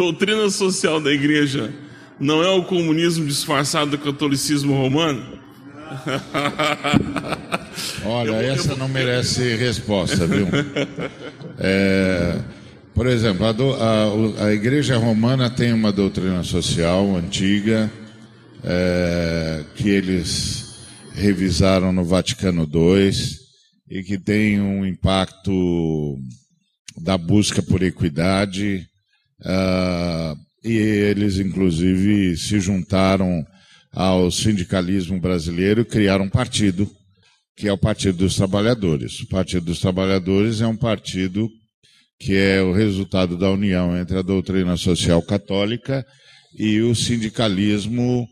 doutrina social da igreja não é o comunismo disfarçado do catolicismo romano? Olha, essa não merece resposta, viu? É, por exemplo, a, do, a, a, Igreja Romana tem uma doutrina social antiga é, que eles revisaram no Vaticano II e que tem um impacto da busca por equidade. Uh, e eles, inclusive, se juntaram ao sindicalismo brasileiro e criaram um partido, que é o Partido dos Trabalhadores. O Partido dos Trabalhadores é um partido que é o resultado da união entre a doutrina social católica e o sindicalismo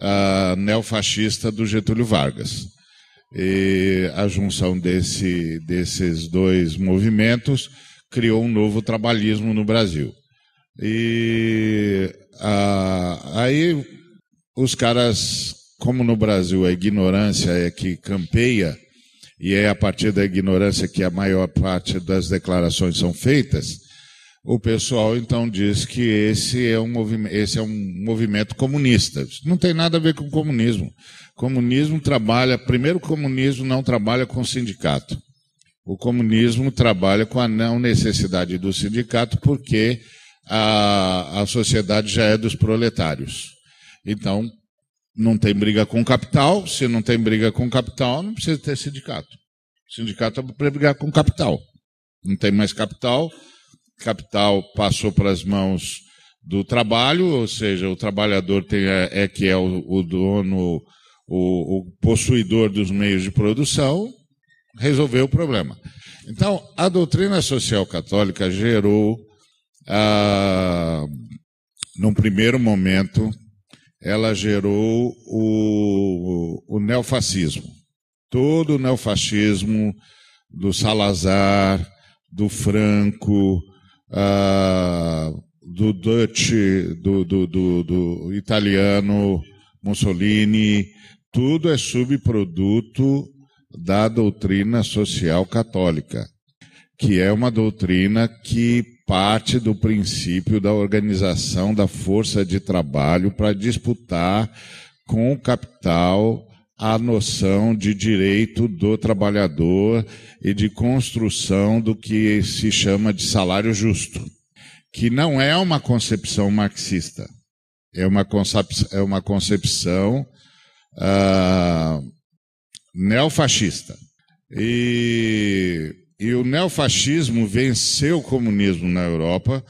uh, neofascista do Getúlio Vargas. E a junção desse, desses dois movimentos criou um novo trabalhismo no Brasil. E uh, aí os caras, como no Brasil a ignorância é que campeia, e é a partir da ignorância que a maior parte das declarações são feitas, o pessoal então diz que esse é um movimento, esse é um movimento comunista. Isso não tem nada a ver com comunismo. Comunismo trabalha, primeiro o comunismo não trabalha com sindicato. O comunismo trabalha com a não necessidade do sindicato porque a, a sociedade já é dos proletários. Então, não tem briga com capital. Se não tem briga com capital, não precisa ter sindicato. sindicato é para brigar com capital. Não tem mais capital. Capital passou para as mãos do trabalho, ou seja, o trabalhador tem, é, é que é o, o dono, o, o, possuidor dos meios de produção, resolveu o problema. Então, a doutrina social católica gerou, ah, num primeiro momento, ela gerou o, o neofascismo. Todo o neofascismo do Salazar, do Franco, uh, do Dutch, do, do, do, do italiano Mussolini, tudo é subproduto da doutrina social católica, que é uma doutrina que parte do princípio da organização da força de trabalho para disputar com o capital a noção de direito do trabalhador e de construção do que se chama de salário justo, que não é uma concepção marxista, é uma concepção, é uma concepção uh, neofascista. E e o neofascismo venceu o comunismo na Europa,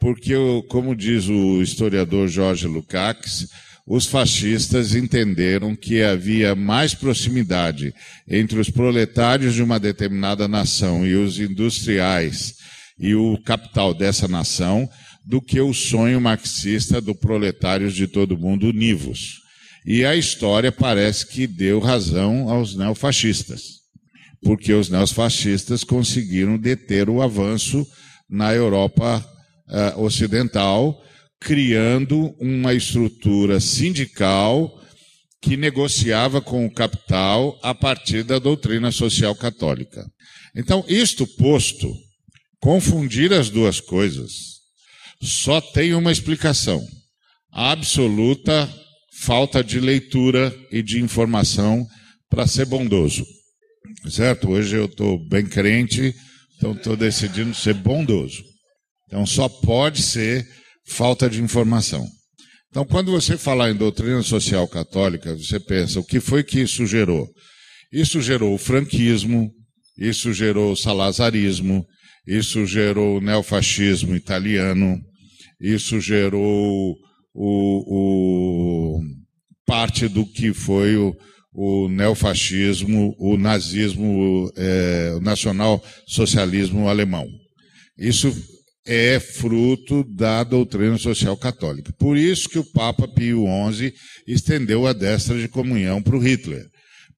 porque, como diz o historiador Jorge Lukács, os fascistas entenderam que havia mais proximidade entre os proletários de uma determinada nação e os industriais e o capital dessa nação do que o sonho marxista do proletários de todo mundo univos. E a história parece que deu razão aos neofascistas porque os neofascistas conseguiram deter o avanço na Europa uh, Ocidental, criando uma estrutura sindical que negociava com o capital a partir da doutrina social católica. Então, isto posto, confundir as duas coisas só tem uma explicação: a absoluta falta de leitura e de informação para ser bondoso certo? Hoje eu estou bem crente, então estou decidindo ser bondoso. Então só pode ser falta de informação. Então, quando você falar em doutrina social católica, você pensa, o que foi que isso gerou? Isso gerou o franquismo, isso gerou o salazarismo, isso gerou o neofascismo italiano, isso gerou o, o parte do que foi o, o neofascismo, o nazismo, é, o nacional-socialismo alemão. Isso é fruto da doutrina social católica. Por isso que o Papa Pio XI estendeu a destra de comunhão para o Hitler,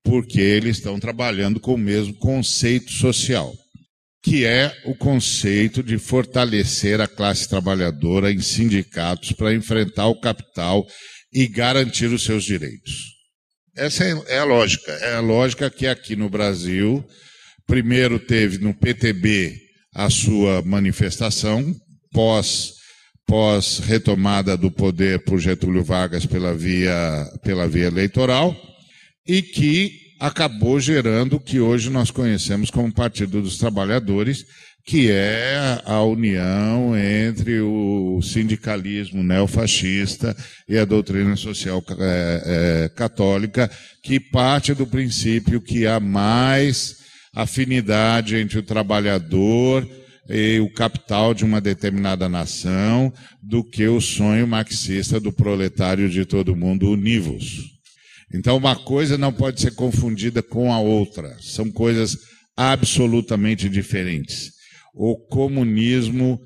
porque eles estão trabalhando com o mesmo conceito social, que é o conceito de fortalecer a classe trabalhadora em sindicatos para enfrentar o capital e garantir os seus direitos. Essa é, é a lógica. É a lógica que aqui no Brasil, primeiro teve no PTB a sua manifestação, pós pós retomada do poder por Getúlio Vargas pela via, pela via eleitoral, e que acabou gerando o que hoje nós conhecemos como Partido dos Trabalhadores, que é a união entre o sindicalismo neofascista e a doutrina social é, é, católica, que parte do princípio que há mais afinidade entre o trabalhador e o capital de uma determinada nação do que o sonho marxista do proletário de todo mundo univos. Então, uma coisa não pode ser confundida com a outra. São coisas absolutamente diferentes o comunismo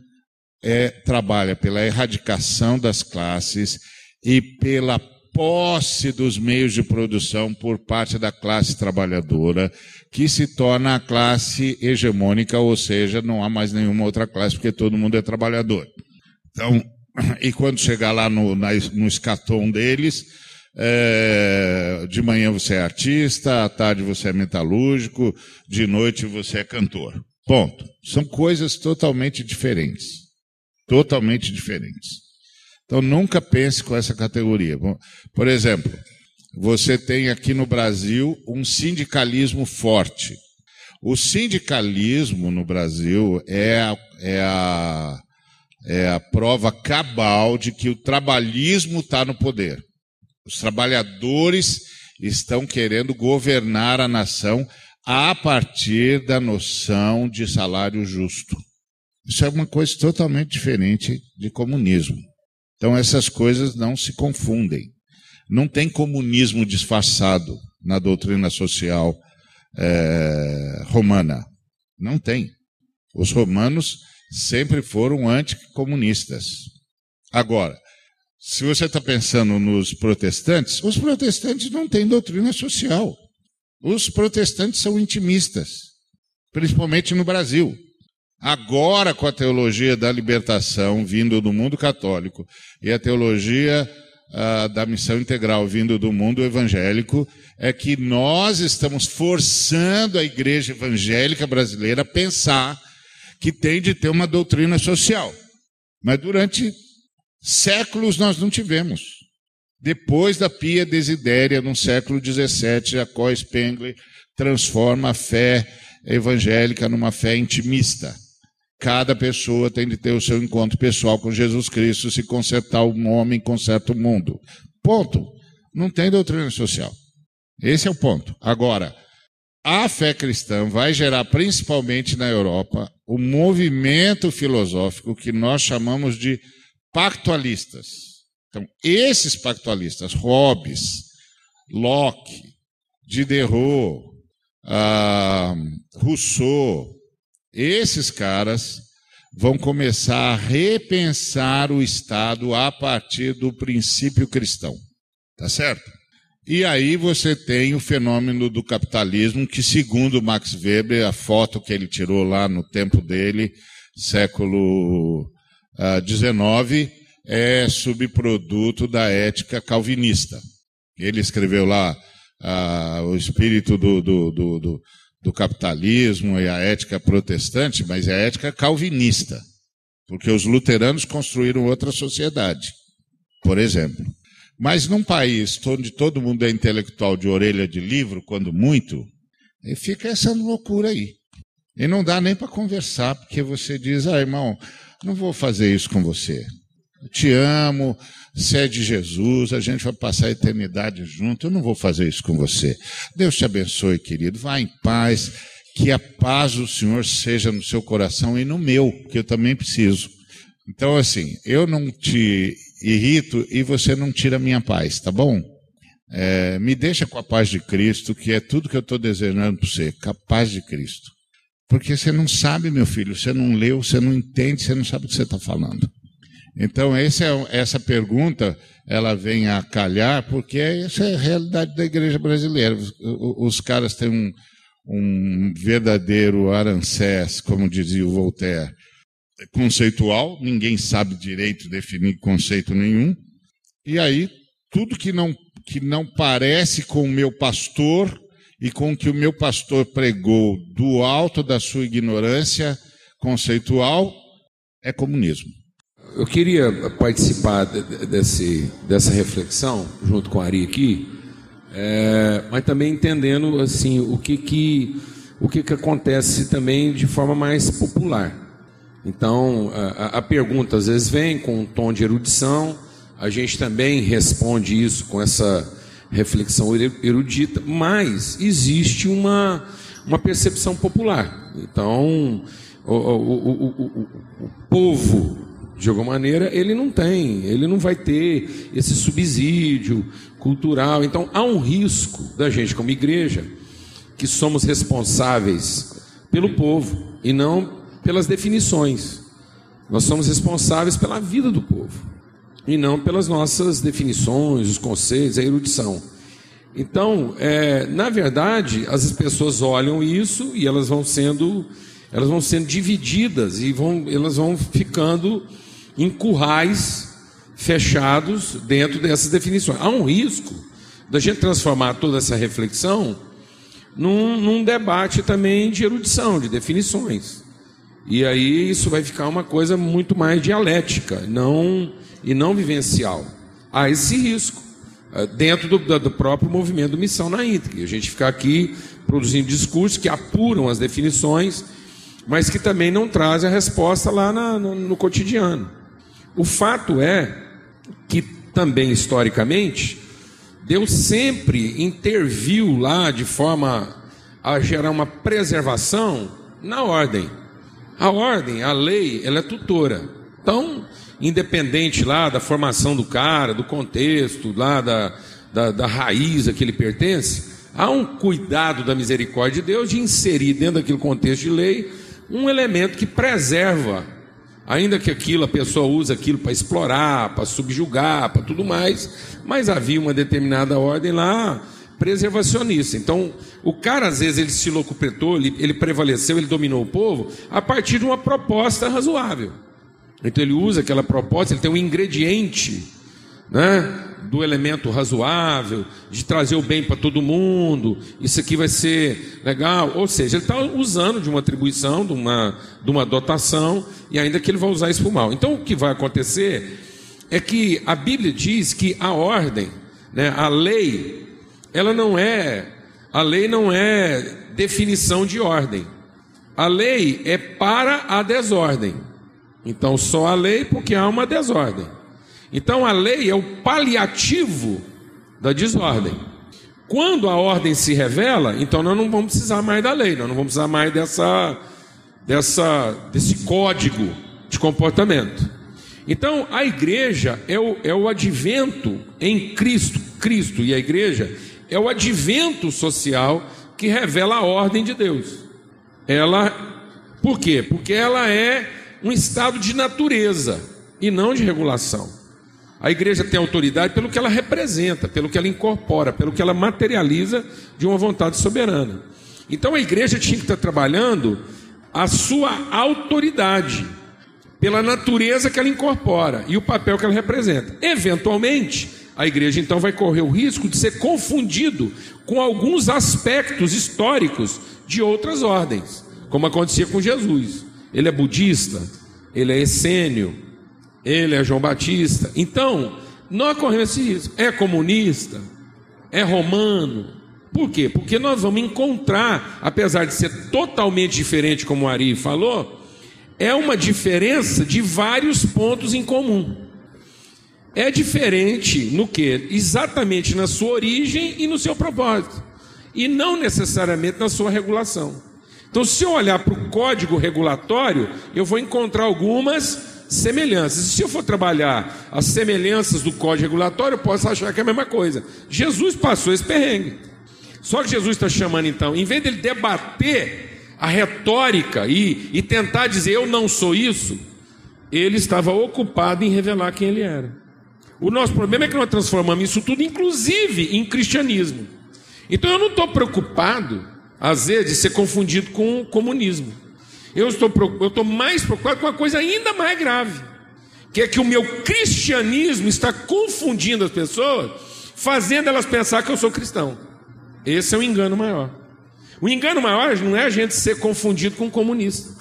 é, trabalha pela erradicação das classes e pela posse dos meios de produção por parte da classe trabalhadora, que se torna a classe hegemônica, ou seja, não há mais nenhuma outra classe, porque todo mundo é trabalhador. Então, e quando chegar lá no, na, no escatom deles, é, de manhã você é artista, à tarde você é metalúrgico, de noite você é cantor. Ponto. São coisas totalmente diferentes. Totalmente diferentes. Então nunca pense com essa categoria. Por exemplo, você tem aqui no Brasil um sindicalismo forte. O sindicalismo no Brasil é a, é a, é a prova cabal de que o trabalhismo está no poder. Os trabalhadores estão querendo governar a nação a partir da noção de salário justo. Isso é uma coisa totalmente diferente de comunismo. Então essas coisas não se confundem. Não tem comunismo disfarçado na doutrina social é, romana. Não tem. Os romanos sempre foram anticomunistas. Agora, se você está pensando nos protestantes, os protestantes não têm doutrina social. Os protestantes são intimistas, principalmente no Brasil. Agora, com a teologia da libertação vindo do mundo católico e a teologia ah, da missão integral vindo do mundo evangélico, é que nós estamos forçando a igreja evangélica brasileira a pensar que tem de ter uma doutrina social. Mas durante séculos nós não tivemos. Depois da Pia Desidéria, no século XVII, Jacó Spengler transforma a fé evangélica numa fé intimista. Cada pessoa tem de ter o seu encontro pessoal com Jesus Cristo, se consertar um homem, conserta o mundo. Ponto. Não tem doutrina social. Esse é o ponto. Agora, a fé cristã vai gerar, principalmente na Europa, um movimento filosófico que nós chamamos de pactualistas. Então, esses pactualistas, Hobbes, Locke, Diderot, ah, Rousseau, esses caras vão começar a repensar o Estado a partir do princípio cristão. Tá certo? E aí você tem o fenômeno do capitalismo, que, segundo Max Weber, a foto que ele tirou lá no tempo dele, século XIX, ah, é subproduto da ética calvinista. Ele escreveu lá ah, o espírito do, do, do, do, capitalismo e a ética protestante, mas é a ética calvinista, porque os luteranos construíram outra sociedade, por exemplo. Mas num país onde todo mundo é intelectual de orelha de livro, quando muito, fica essa loucura aí. E não dá nem para conversar, porque você diz, ah, irmão, não vou fazer isso com você. Te amo, você é de Jesus, a gente vai passar a eternidade junto. Eu não vou fazer isso com você. Deus te abençoe, querido. Vá em paz. Que a paz do Senhor seja no seu coração e no meu, que eu também preciso. Então, assim, eu não te irrito e você não tira a minha paz, tá bom? É, me deixa com a paz de Cristo, que é tudo que eu estou desejando para você, com a paz de Cristo. Porque você não sabe, meu filho, você não leu, você não entende, você não sabe o que você está falando. Então, é, essa pergunta ela vem a calhar, porque essa é a realidade da igreja brasileira. Os, os caras têm um, um verdadeiro arancés, como dizia o Voltaire, conceitual, ninguém sabe direito definir conceito nenhum, e aí tudo que não, que não parece com o meu pastor e com o que o meu pastor pregou do alto da sua ignorância conceitual é comunismo. Eu queria participar desse, dessa reflexão junto com a Ari aqui, é, mas também entendendo assim o que que o que, que acontece também de forma mais popular. Então a, a pergunta às vezes vem com um tom de erudição, a gente também responde isso com essa reflexão erudita, mas existe uma uma percepção popular. Então o, o, o, o povo de alguma maneira, ele não tem, ele não vai ter esse subsídio cultural. Então, há um risco da gente, como igreja, que somos responsáveis pelo povo e não pelas definições. Nós somos responsáveis pela vida do povo e não pelas nossas definições, os conceitos, a erudição. Então, é, na verdade, as pessoas olham isso e elas vão sendo, elas vão sendo divididas e vão, elas vão ficando em currais fechados dentro dessas definições. Há um risco da gente transformar toda essa reflexão num, num debate também de erudição, de definições. E aí isso vai ficar uma coisa muito mais dialética não, e não vivencial. Há esse risco eh, dentro do, do próprio movimento Missão na íntegra. A gente ficar aqui produzindo discursos que apuram as definições, mas que também não trazem a resposta lá na, no, no cotidiano. O fato é que também historicamente Deus sempre interviu lá de forma a gerar uma preservação na ordem. A ordem, a lei, ela é tutora. Então, independente lá da formação do cara, do contexto, lá da, da, da raiz a que ele pertence, há um cuidado da misericórdia de Deus de inserir dentro daquele contexto de lei um elemento que preserva Ainda que aquilo, a pessoa usa aquilo para explorar, para subjugar, para tudo mais, mas havia uma determinada ordem lá preservacionista. Então, o cara, às vezes, ele se locupetou, ele, ele prevaleceu, ele dominou o povo a partir de uma proposta razoável. Então, ele usa aquela proposta, ele tem um ingrediente, né? Do elemento razoável, de trazer o bem para todo mundo, isso aqui vai ser legal. Ou seja, ele está usando de uma atribuição, de uma, de uma dotação, e ainda que ele vai usar isso para o mal. Então o que vai acontecer é que a Bíblia diz que a ordem, né, a lei, ela não é, a lei não é definição de ordem. A lei é para a desordem. Então só a lei porque há uma desordem. Então a lei é o paliativo da desordem. Quando a ordem se revela, então nós não vamos precisar mais da lei, nós não vamos precisar mais dessa, dessa, desse código de comportamento. Então a igreja é o, é o advento em Cristo, Cristo e a igreja é o advento social que revela a ordem de Deus. Ela, por quê? Porque ela é um estado de natureza e não de regulação. A igreja tem autoridade pelo que ela representa, pelo que ela incorpora, pelo que ela materializa de uma vontade soberana. Então a igreja tinha que estar trabalhando a sua autoridade, pela natureza que ela incorpora e o papel que ela representa. Eventualmente, a igreja então vai correr o risco de ser confundido com alguns aspectos históricos de outras ordens, como acontecia com Jesus. Ele é budista, ele é essênio, ele é João Batista. Então, nós corremos esse risco. É comunista? É romano? Por quê? Porque nós vamos encontrar, apesar de ser totalmente diferente, como o Ari falou, é uma diferença de vários pontos em comum. É diferente no que? Exatamente na sua origem e no seu propósito. E não necessariamente na sua regulação. Então, se eu olhar para o código regulatório, eu vou encontrar algumas semelhanças. E se eu for trabalhar as semelhanças do código regulatório, eu posso achar que é a mesma coisa. Jesus passou esse perrengue. Só que Jesus está chamando então, em vez dele debater a retórica e, e tentar dizer eu não sou isso, ele estava ocupado em revelar quem ele era. O nosso problema é que nós transformamos isso tudo, inclusive, em cristianismo. Então eu não estou preocupado, às vezes, de ser confundido com o comunismo. Eu estou, eu estou mais preocupado com uma coisa ainda mais grave, que é que o meu cristianismo está confundindo as pessoas, fazendo elas pensar que eu sou cristão. Esse é o engano maior. O engano maior não é a gente ser confundido com um comunista.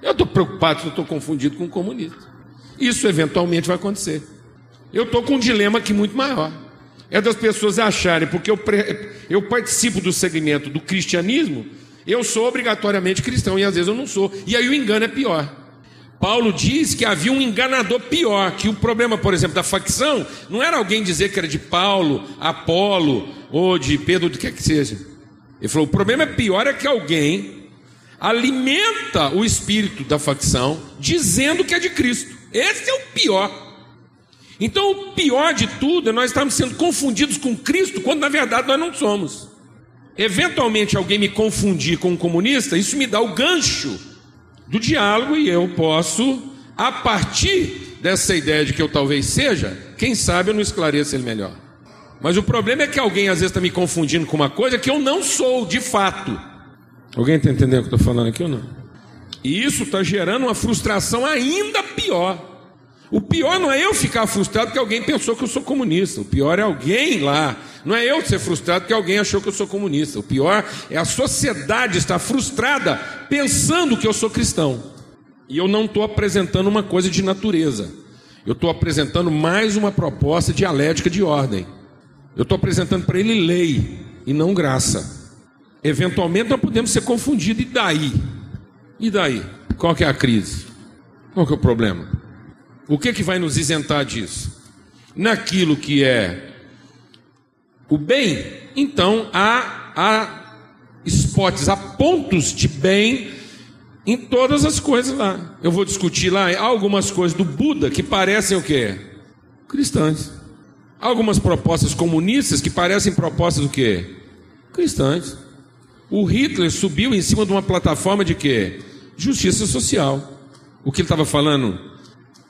Eu estou preocupado se eu estou confundido com um comunista. Isso eventualmente vai acontecer. Eu estou com um dilema aqui muito maior. É das pessoas acharem, porque eu, eu participo do segmento do cristianismo, eu sou obrigatoriamente cristão e às vezes eu não sou. E aí o engano é pior. Paulo diz que havia um enganador pior, que o problema, por exemplo, da facção, não era alguém dizer que era de Paulo, Apolo ou de Pedro, do que é que seja. Ele falou: o problema é pior é que alguém alimenta o espírito da facção dizendo que é de Cristo. Esse é o pior. Então, o pior de tudo é nós estarmos sendo confundidos com Cristo, quando na verdade nós não somos. Eventualmente alguém me confundir com um comunista, isso me dá o gancho do diálogo e eu posso, a partir dessa ideia de que eu talvez seja, quem sabe eu não esclareço ele melhor. Mas o problema é que alguém às vezes está me confundindo com uma coisa que eu não sou de fato. Alguém está entendendo o que eu estou falando aqui ou não? E isso está gerando uma frustração ainda pior. O pior não é eu ficar frustrado porque alguém pensou que eu sou comunista. O pior é alguém lá. Não é eu ser frustrado porque alguém achou que eu sou comunista. O pior é a sociedade estar frustrada pensando que eu sou cristão. E eu não estou apresentando uma coisa de natureza. Eu estou apresentando mais uma proposta dialética de ordem. Eu estou apresentando para ele lei e não graça. Eventualmente nós podemos ser confundidos. E daí? E daí? Qual que é a crise? Qual que é o problema? O que, que vai nos isentar disso? Naquilo que é o bem, então há, há spots, há pontos de bem em todas as coisas lá. Eu vou discutir lá algumas coisas do Buda que parecem o quê? Cristãs. Algumas propostas comunistas que parecem propostas do quê? Cristãs. O Hitler subiu em cima de uma plataforma de quê? Justiça social. O que ele estava falando?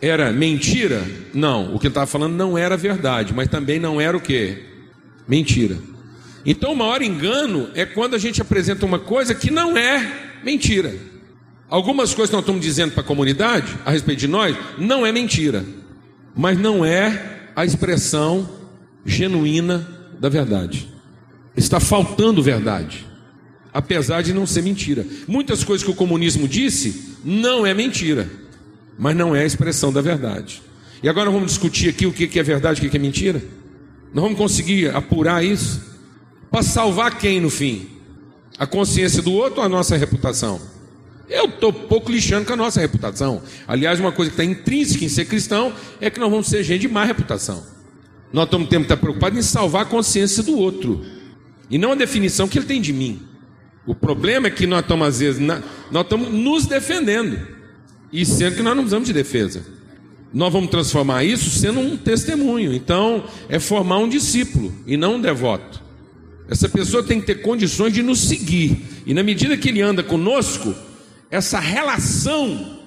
Era mentira? Não, o que ele estava falando não era verdade, mas também não era o que? Mentira. Então, o maior engano é quando a gente apresenta uma coisa que não é mentira. Algumas coisas que nós estamos dizendo para a comunidade a respeito de nós não é mentira, mas não é a expressão genuína da verdade. Está faltando verdade, apesar de não ser mentira. Muitas coisas que o comunismo disse não é mentira mas não é a expressão da verdade. E agora vamos discutir aqui o que é verdade e o que é mentira? Nós vamos conseguir apurar isso? Para salvar quem no fim? A consciência do outro ou a nossa reputação? Eu estou pouco lixando com a nossa reputação. Aliás, uma coisa que está intrínseca em ser cristão é que nós vamos ser gente de má reputação. Nós estamos que estar preocupados em salvar a consciência do outro. E não a definição que ele tem de mim. O problema é que nós estamos, às vezes, nós estamos nos defendendo. E sendo que nós não precisamos de defesa. Nós vamos transformar isso sendo um testemunho. Então, é formar um discípulo e não um devoto. Essa pessoa tem que ter condições de nos seguir. E na medida que ele anda conosco, essa relação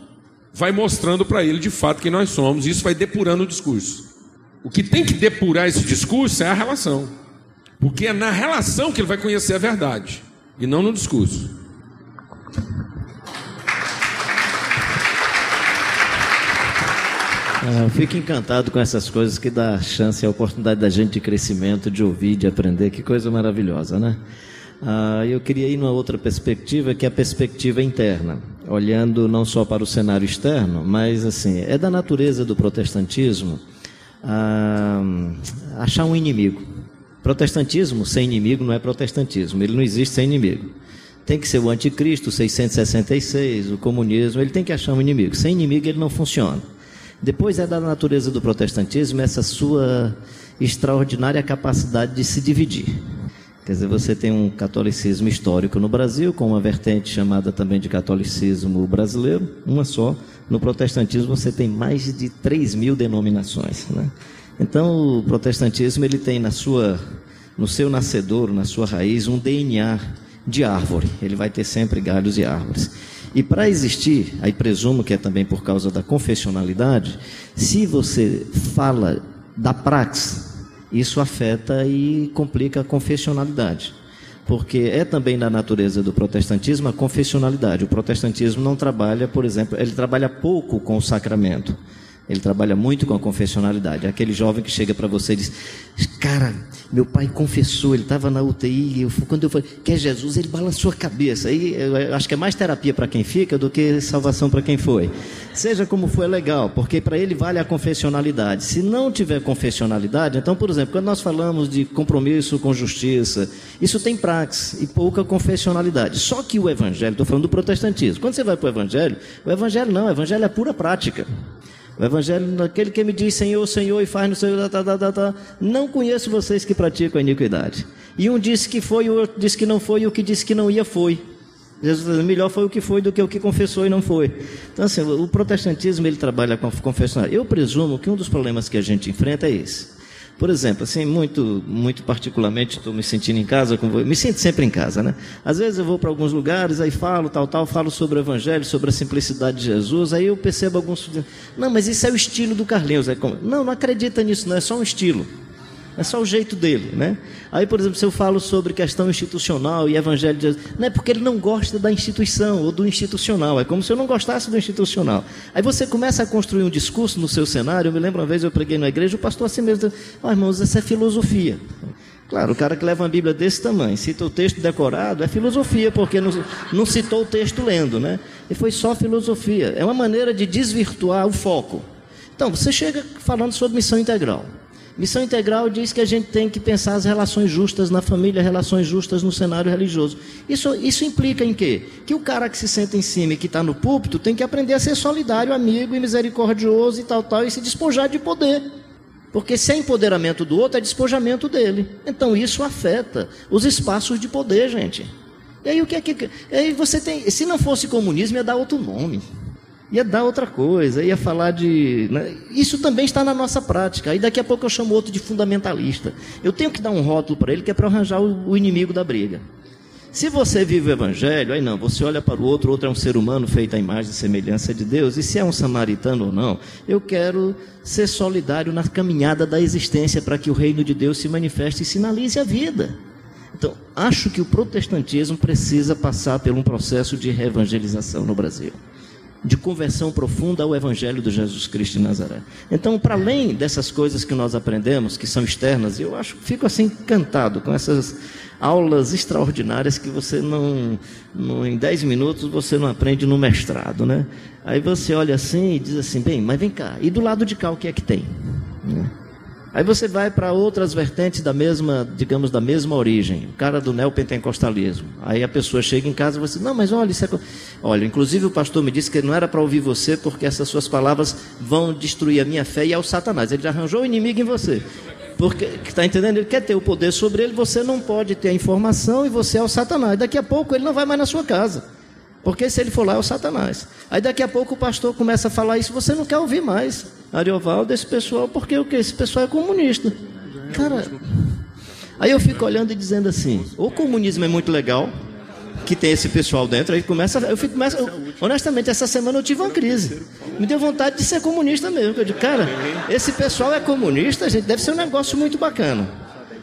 vai mostrando para ele de fato quem nós somos. Isso vai depurando o discurso. O que tem que depurar esse discurso é a relação. Porque é na relação que ele vai conhecer a verdade. E não no discurso. Eu fico encantado com essas coisas que dá chance e a oportunidade da gente de crescimento, de ouvir, de aprender. Que coisa maravilhosa, né? Ah, eu queria ir numa outra perspectiva, que é a perspectiva interna, olhando não só para o cenário externo, mas assim, é da natureza do protestantismo ah, achar um inimigo. Protestantismo sem inimigo não é protestantismo, ele não existe sem inimigo. Tem que ser o anticristo, 666, o comunismo, ele tem que achar um inimigo. Sem inimigo ele não funciona. Depois é da natureza do protestantismo essa sua extraordinária capacidade de se dividir. Quer dizer, você tem um catolicismo histórico no Brasil, com uma vertente chamada também de catolicismo brasileiro, uma só. No protestantismo você tem mais de 3 mil denominações. Né? Então o protestantismo ele tem na sua, no seu nascedor, na sua raiz, um DNA de árvore. Ele vai ter sempre galhos e árvores. E para existir, aí presumo que é também por causa da confessionalidade, se você fala da praxe, isso afeta e complica a confessionalidade. Porque é também da natureza do protestantismo a confessionalidade. O protestantismo não trabalha, por exemplo, ele trabalha pouco com o sacramento. Ele trabalha muito com a confessionalidade. Aquele jovem que chega para você e diz: Cara, meu pai confessou, ele estava na UTI. Eu, quando eu falei, quer Jesus, ele balançou a cabeça. Aí eu acho que é mais terapia para quem fica do que salvação para quem foi. Seja como for, é legal, porque para ele vale a confessionalidade. Se não tiver confessionalidade, então, por exemplo, quando nós falamos de compromisso com justiça, isso tem praxe e pouca confessionalidade. Só que o evangelho, estou falando do protestantismo. Quando você vai para o evangelho, o evangelho não, o evangelho é pura prática. O evangelho, aquele que me diz Senhor, Senhor e faz no seu. Tá, tá, tá, tá, não conheço vocês que praticam a iniquidade. E um disse que foi, o outro disse que não foi, e o que disse que não ia foi. Jesus melhor foi o que foi do que o que confessou e não foi. Então, assim, o protestantismo ele trabalha com confissão. Eu presumo que um dos problemas que a gente enfrenta é esse. Por exemplo, assim, muito, muito particularmente, estou me sentindo em casa, me sinto sempre em casa, né? Às vezes eu vou para alguns lugares, aí falo, tal, tal, falo sobre o Evangelho, sobre a simplicidade de Jesus, aí eu percebo alguns. Não, mas isso é o estilo do Carlinhos. É. Não, não acredita nisso, não, é só um estilo. É só o jeito dele, né? Aí, por exemplo, se eu falo sobre questão institucional e evangelho de Jesus, não é porque ele não gosta da instituição ou do institucional, é como se eu não gostasse do institucional. Aí você começa a construir um discurso no seu cenário. Eu me lembro uma vez eu preguei na igreja, o pastor assim mesmo, oh, irmãos, essa é filosofia. Claro, o cara que leva uma Bíblia desse tamanho, cita o texto decorado, é filosofia, porque não, não citou o texto lendo, né? E foi só filosofia. É uma maneira de desvirtuar o foco. Então, você chega falando sobre missão integral. Missão integral diz que a gente tem que pensar as relações justas na família, relações justas no cenário religioso. Isso, isso implica em quê? Que o cara que se senta em cima e que está no púlpito tem que aprender a ser solidário, amigo e misericordioso e tal, tal, e se despojar de poder. Porque se é empoderamento do outro, é despojamento dele. Então isso afeta os espaços de poder, gente. E aí o que é que. Aí você tem. Se não fosse comunismo, ia dar outro nome ia dar outra coisa, ia falar de. Né? Isso também está na nossa prática. Aí daqui a pouco eu chamo outro de fundamentalista. Eu tenho que dar um rótulo para ele que é para arranjar o, o, inimigo da briga. Se você vive o evangelho, aí não, você olha para o outro, o outro é um ser humano feito à imagem e semelhança de Deus, e se é um samaritano ou não, eu quero ser solidário na caminhada da existência para que o reino de Deus se manifeste e sinalize a vida. Então, acho que o protestantismo precisa passar por um processo de reevangelização no Brasil de conversão profunda ao Evangelho do Jesus Cristo de Nazaré. Então, para além dessas coisas que nós aprendemos, que são externas, eu acho, fico assim encantado com essas aulas extraordinárias que você não, não em 10 minutos você não aprende no mestrado, né? Aí você olha assim e diz assim, bem, mas vem cá, e do lado de cá o que é que tem? Né? Aí você vai para outras vertentes da mesma, digamos, da mesma origem, o cara do neopentecostalismo. Aí a pessoa chega em casa e você, não, mas olha, isso é... olha, inclusive o pastor me disse que não era para ouvir você porque essas suas palavras vão destruir a minha fé e é o Satanás. Ele já arranjou o inimigo em você. Porque, está entendendo? Ele quer ter o poder sobre ele, você não pode ter a informação e você é o Satanás. Daqui a pouco ele não vai mais na sua casa. Porque se ele for lá é o Satanás. Aí daqui a pouco o pastor começa a falar isso, você não quer ouvir mais. Ariovaldo, esse pessoal, porque o que? Esse pessoal é comunista. Cara, aí eu fico olhando e dizendo assim: o comunismo é muito legal, que tem esse pessoal dentro, aí começa, eu fico, começa, honestamente, essa semana eu tive uma crise. Me deu vontade de ser comunista mesmo. Eu digo, cara, esse pessoal é comunista, gente, deve ser um negócio muito bacana.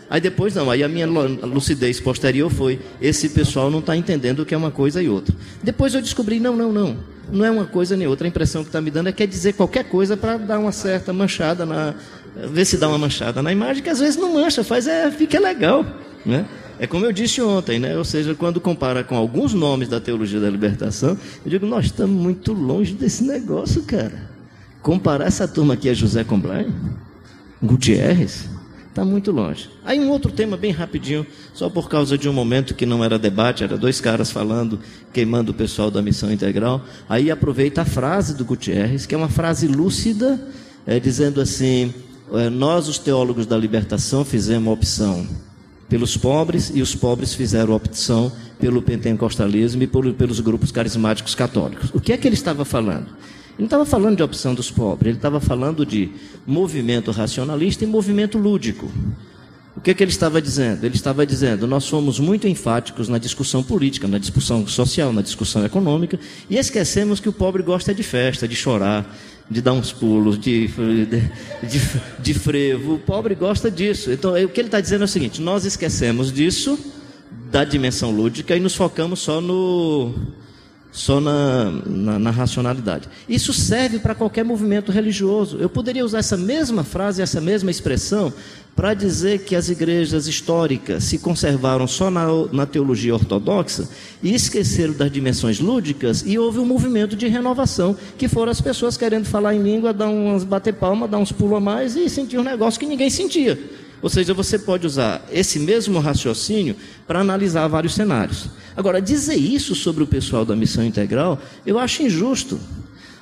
Aí depois não, aí a minha lucidez posterior foi: esse pessoal não está entendendo o que é uma coisa e outra. Depois eu descobri: não, não, não. Não é uma coisa nem outra. A impressão que está me dando é que quer dizer qualquer coisa para dar uma certa manchada na. ver se dá uma manchada na imagem, que às vezes não mancha, faz é, fica legal. Né? É como eu disse ontem, né? ou seja, quando compara com alguns nomes da teologia da libertação, eu digo: nós estamos muito longe desse negócio, cara. Comparar essa turma aqui a José Combray, Gutierrez. Está muito longe. Aí um outro tema bem rapidinho, só por causa de um momento que não era debate, era dois caras falando, queimando o pessoal da missão integral. Aí aproveita a frase do Gutierrez, que é uma frase lúcida, é, dizendo assim: é, nós, os teólogos da libertação, fizemos opção pelos pobres e os pobres fizeram opção pelo pentecostalismo e pelos grupos carismáticos católicos. O que é que ele estava falando? Ele não estava falando de opção dos pobres, ele estava falando de movimento racionalista e movimento lúdico. O que, que ele estava dizendo? Ele estava dizendo: nós somos muito enfáticos na discussão política, na discussão social, na discussão econômica, e esquecemos que o pobre gosta de festa, de chorar, de dar uns pulos, de, de, de frevo. O pobre gosta disso. Então, o que ele está dizendo é o seguinte: nós esquecemos disso, da dimensão lúdica, e nos focamos só no só na, na, na racionalidade. Isso serve para qualquer movimento religioso. Eu poderia usar essa mesma frase, essa mesma expressão, para dizer que as igrejas históricas se conservaram só na, na teologia ortodoxa e esqueceram das dimensões lúdicas, e houve um movimento de renovação, que foram as pessoas querendo falar em língua, dar umas bater palma, dar uns pulos a mais e sentir um negócio que ninguém sentia. Ou seja, você pode usar esse mesmo raciocínio para analisar vários cenários. Agora, dizer isso sobre o pessoal da missão integral, eu acho injusto.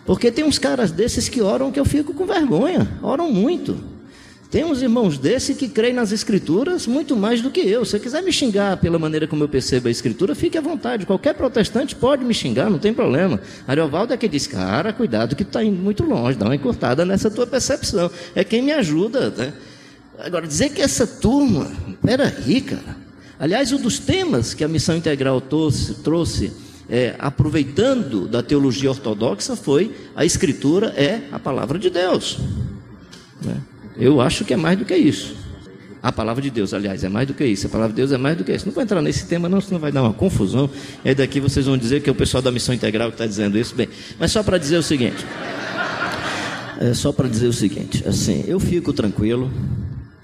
Porque tem uns caras desses que oram que eu fico com vergonha, oram muito. Tem uns irmãos desses que creem nas escrituras muito mais do que eu. Se você quiser me xingar pela maneira como eu percebo a escritura, fique à vontade. Qualquer protestante pode me xingar, não tem problema. Ariovaldo é que diz, cara, cuidado que tu está indo muito longe, dá uma encurtada nessa tua percepção. É quem me ajuda, né? Agora, dizer que essa turma, peraí, cara. Aliás, um dos temas que a missão integral trouxe, trouxe é, aproveitando da teologia ortodoxa, foi a Escritura é a palavra de Deus. Né? Eu acho que é mais do que isso. A palavra de Deus, aliás, é mais do que isso. A palavra de Deus é mais do que isso. Não vou entrar nesse tema, não, senão vai dar uma confusão. E aí daqui vocês vão dizer que é o pessoal da missão integral que está dizendo isso. Bem, mas só para dizer o seguinte. É só para dizer o seguinte, assim, eu fico tranquilo,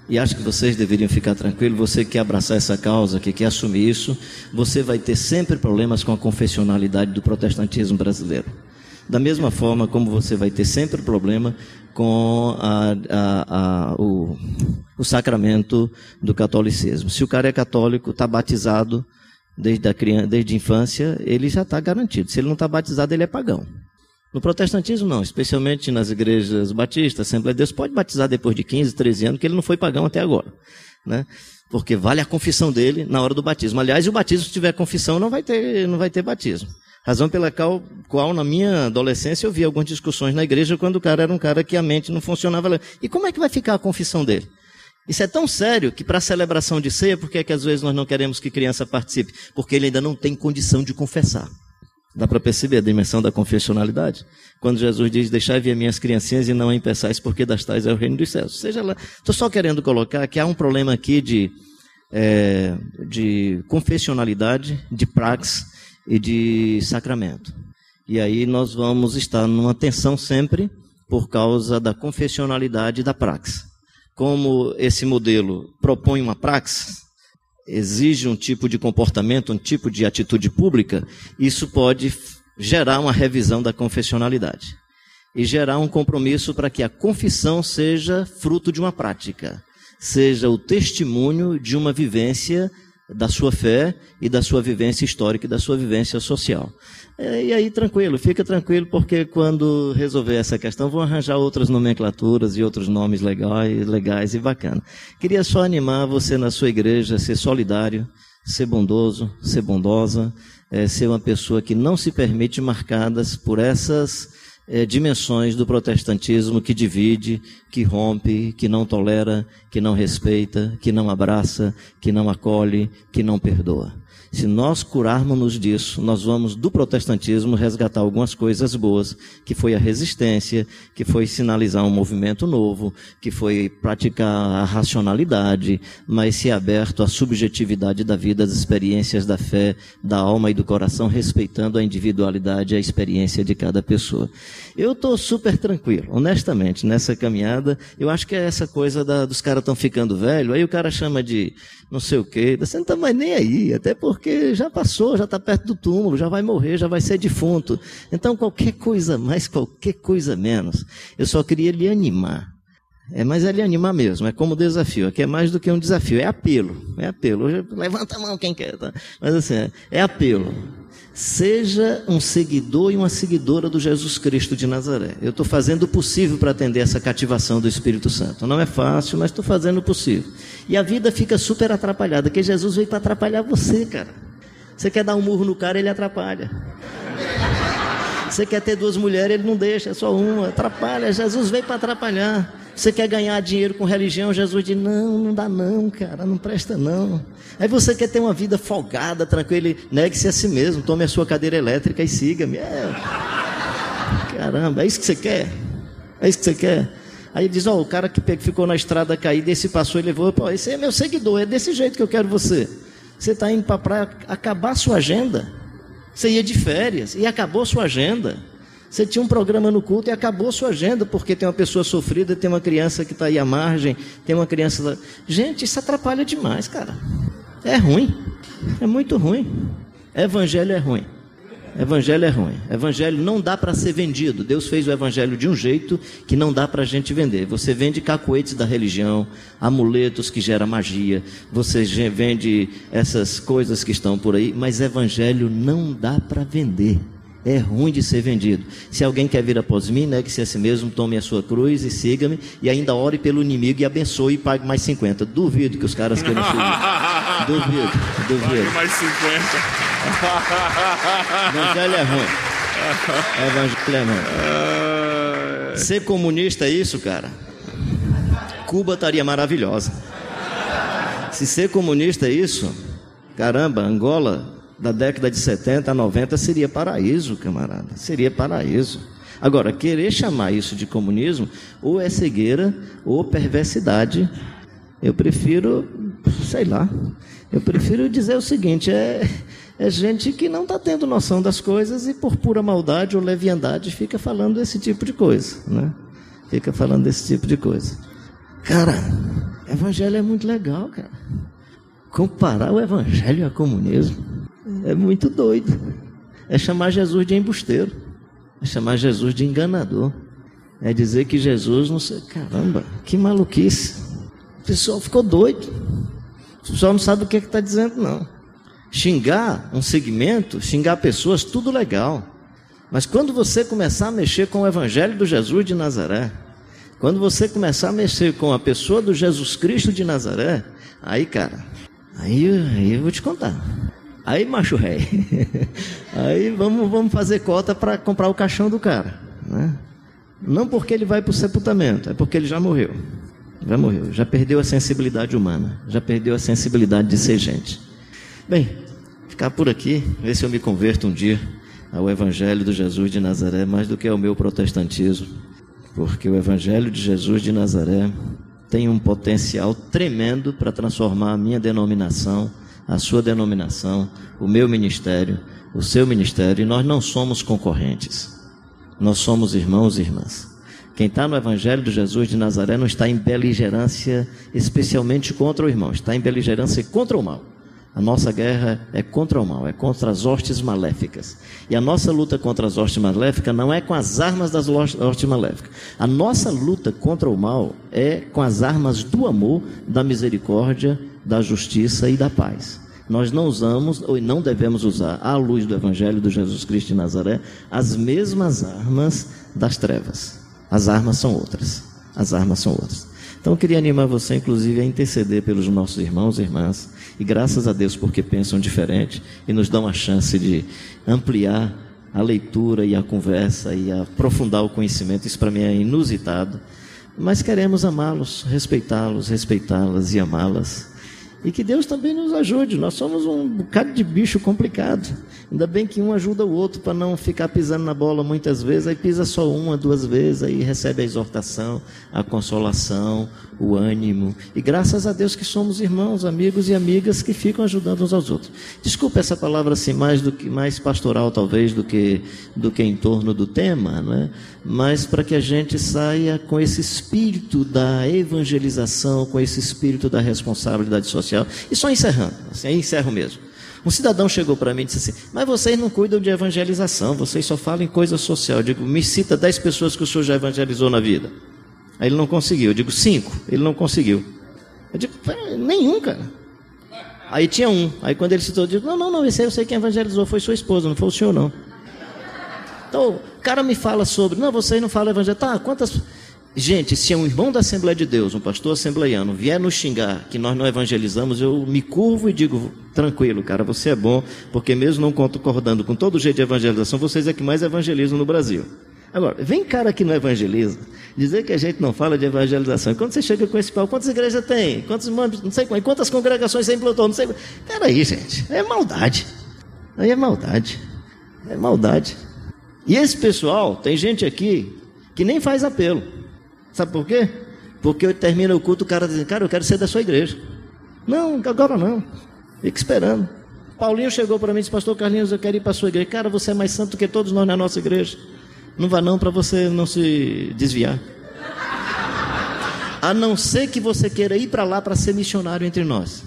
e acho que vocês deveriam ficar tranquilos. Você que quer abraçar essa causa, que quer assumir isso, você vai ter sempre problemas com a confessionalidade do protestantismo brasileiro. Da mesma forma como você vai ter sempre problema com a, a, a, o, o, sacramento do catolicismo. Se o cara é católico, está batizado desde a, criança, desde a infância, ele já está garantido. Se ele não está batizado, ele é pagão. No protestantismo, não, especialmente nas igrejas batistas, Assembleia de Deus pode batizar depois de 15, 13 anos, que ele não foi pagão até agora. Né? Porque vale a confissão dele na hora do batismo. Aliás, o batismo, se tiver confissão, não vai ter, não vai ter batismo. Razão pela qual, qual, na minha adolescência, eu vi algumas discussões na igreja quando o cara era um cara que a mente não funcionava. E como é que vai ficar a confissão dele? Isso é tão sério que para a celebração de ceia, por que é que às vezes nós não queremos que criança participe? Porque ele ainda não tem condição de confessar. Dá para perceber a dimensão da confessionalidade? Quando Jesus diz, deixai vir minhas criancinhas e não a impeçais, porque das tais é o reino dos céus. Seja lá, estou só querendo colocar que há um problema aqui de, é, de confessionalidade, de praxe e de sacramento. E aí nós vamos estar numa tensão sempre por causa da confessionalidade da praxe. Como esse modelo propõe uma praxe, exige um tipo de comportamento, um tipo de atitude pública, isso pode gerar uma revisão da confessionalidade e gerar um compromisso para que a confissão seja fruto de uma prática, seja o testemunho de uma vivência da sua fé e da sua vivência histórica e da sua vivência social. É, e aí, tranquilo, fica tranquilo, porque quando resolver essa questão, vão arranjar outras nomenclaturas e outros nomes legais, legais e bacana. Queria só animar você na sua igreja a ser solidário, ser bondoso, ser bondosa, é, ser uma pessoa que não se permite marcadas por essas é, dimensões do protestantismo que divide, que rompe, que não tolera, que não respeita, que não abraça, que não acolhe, que não perdoa. Se nós curarmos-nos disso, nós vamos do protestantismo resgatar algumas coisas boas, que foi a resistência, que foi sinalizar um movimento novo, que foi praticar a racionalidade, mas ser aberto à subjetividade da vida, às experiências da fé, da alma e do coração, respeitando a individualidade e a experiência de cada pessoa. Eu estou super tranquilo, honestamente, nessa caminhada. Eu acho que é essa coisa da, dos caras estão ficando velho, aí o cara chama de não sei o quê, você não está mais nem aí, até porque já passou, já está perto do túmulo, já vai morrer, já vai ser defunto. Então, qualquer coisa mais, qualquer coisa menos. Eu só queria lhe animar. É, mas lhe animar mesmo, é como desafio. Aqui é mais do que um desafio, é apelo. É apelo. Hoje, levanta a mão quem quer. Tá? Mas assim, é, é apelo. Seja um seguidor e uma seguidora do Jesus Cristo de Nazaré. Eu estou fazendo o possível para atender essa cativação do Espírito Santo. Não é fácil, mas estou fazendo o possível. E a vida fica super atrapalhada, porque Jesus veio para atrapalhar você, cara. Você quer dar um murro no cara, ele atrapalha. Você quer ter duas mulheres, ele não deixa, é só uma. Atrapalha. Jesus veio para atrapalhar. Você quer ganhar dinheiro com religião? Jesus diz: Não, não dá não, cara, não presta não. Aí você quer ter uma vida folgada, tranquila, negue-se a si mesmo, tome a sua cadeira elétrica e siga-me. É. Caramba, é isso que você quer? É isso que você quer? Aí ele diz: Ó, oh, o cara que ficou na estrada caída, esse passou e levou, pô, esse é meu seguidor, é desse jeito que eu quero você. Você está indo para a praia acabar a sua agenda. Você ia de férias e acabou sua agenda. Você tinha um programa no culto e acabou sua agenda, porque tem uma pessoa sofrida, tem uma criança que está aí à margem, tem uma criança. Gente, isso atrapalha demais, cara. É ruim. É muito ruim. Evangelho é ruim. Evangelho é ruim. Evangelho não dá para ser vendido. Deus fez o evangelho de um jeito que não dá para a gente vender. Você vende cacoetes da religião, amuletos que geram magia, você vende essas coisas que estão por aí, mas evangelho não dá para vender. É ruim de ser vendido. Se alguém quer vir após mim, negue-se a si mesmo, tome a sua cruz e siga-me, e ainda ore pelo inimigo e abençoe e pague mais 50. Duvido que os caras queiram seguir. duvido, duvido. Pague mais 50. Evangelho é ruim. Evangelho é ruim. Ser comunista é isso, cara. Cuba estaria maravilhosa. Se ser comunista é isso, caramba, Angola da década de 70 a 90 seria paraíso, camarada. Seria paraíso. Agora, querer chamar isso de comunismo ou é cegueira ou perversidade. Eu prefiro, sei lá, eu prefiro dizer o seguinte: é, é gente que não está tendo noção das coisas e por pura maldade ou leviandade fica falando esse tipo de coisa, né? Fica falando desse tipo de coisa. Cara, evangelho é muito legal, cara. Comparar o evangelho ao comunismo. É muito doido. É chamar Jesus de embusteiro. É chamar Jesus de enganador. É dizer que Jesus não sei. Caramba, que maluquice. O pessoal ficou doido. O pessoal não sabe o que é está dizendo, não. Xingar um segmento, xingar pessoas, tudo legal. Mas quando você começar a mexer com o Evangelho do Jesus de Nazaré, quando você começar a mexer com a pessoa do Jesus Cristo de Nazaré, aí, cara, aí, aí eu vou te contar. Aí, macho rei. Aí vamos, vamos fazer cota para comprar o caixão do cara. Né? Não porque ele vai para o sepultamento, é porque ele já morreu. Já morreu, já perdeu a sensibilidade humana, já perdeu a sensibilidade de ser gente. Bem, ficar por aqui, ver se eu me converto um dia ao Evangelho do Jesus de Nazaré, mais do que ao meu protestantismo, porque o Evangelho de Jesus de Nazaré tem um potencial tremendo para transformar a minha denominação a sua denominação, o meu ministério, o seu ministério, e nós não somos concorrentes. Nós somos irmãos e irmãs. Quem está no Evangelho de Jesus de Nazaré não está em beligerância especialmente contra o irmão, está em beligerância contra o mal. A nossa guerra é contra o mal, é contra as hostes maléficas. E a nossa luta contra as hostes maléficas não é com as armas das hostes maléficas. A nossa luta contra o mal é com as armas do amor, da misericórdia da justiça e da paz. Nós não usamos ou não devemos usar, à luz do Evangelho de Jesus Cristo de Nazaré, as mesmas armas das trevas. As armas são outras. As armas são outras. Então eu queria animar você, inclusive, a interceder pelos nossos irmãos e irmãs. E graças a Deus porque pensam diferente e nos dão a chance de ampliar a leitura e a conversa e aprofundar o conhecimento. Isso para mim é inusitado. Mas queremos amá-los, respeitá-los, respeitá-las e amá-las. E que Deus também nos ajude. Nós somos um bocado de bicho complicado. Ainda bem que um ajuda o outro para não ficar pisando na bola muitas vezes. Aí pisa só uma, duas vezes, aí recebe a exortação, a consolação, o ânimo. E graças a Deus que somos irmãos, amigos e amigas que ficam ajudando uns aos outros. Desculpe essa palavra assim, mais do que mais pastoral talvez do que do que em torno do tema, não é? Mas para que a gente saia com esse espírito da evangelização, com esse espírito da responsabilidade social. E só encerrando, assim, aí encerro mesmo. Um cidadão chegou para mim e disse assim: Mas vocês não cuidam de evangelização, vocês só falam em coisa social. Eu digo: Me cita 10 pessoas que o senhor já evangelizou na vida. Aí ele não conseguiu. Eu digo: Cinco. Ele não conseguiu. Eu digo: Nenhum, cara. Aí tinha um. Aí quando ele citou, eu digo: Não, não, não, esse aí eu sei quem evangelizou, foi sua esposa, não foi o senhor, não. Então, o cara me fala sobre: Não, vocês não falam evangelho. Tá, quantas. Gente, se um irmão da Assembleia de Deus, um pastor assembleiano, vier nos xingar que nós não evangelizamos, eu me curvo e digo, tranquilo, cara, você é bom, porque mesmo não concordando com todo jeito de evangelização, vocês é que mais evangelizam no Brasil. Agora, vem cara que não evangeliza, dizer que a gente não fala de evangelização. Quando você chega com esse pau, quantas igrejas tem? Quantos membros? Não sei quantas congregações você implantou? Não sei. Peraí, gente, é maldade. Aí é maldade. É maldade. E esse pessoal, tem gente aqui que nem faz apelo. Sabe por quê? Porque termina o culto, o cara diz, cara, eu quero ser da sua igreja. Não, agora não. Fica esperando. Paulinho chegou para mim e disse, pastor Carlinhos, eu quero ir para a sua igreja. Cara, você é mais santo que todos nós na nossa igreja. Não vá não para você não se desviar. A não ser que você queira ir para lá para ser missionário entre nós.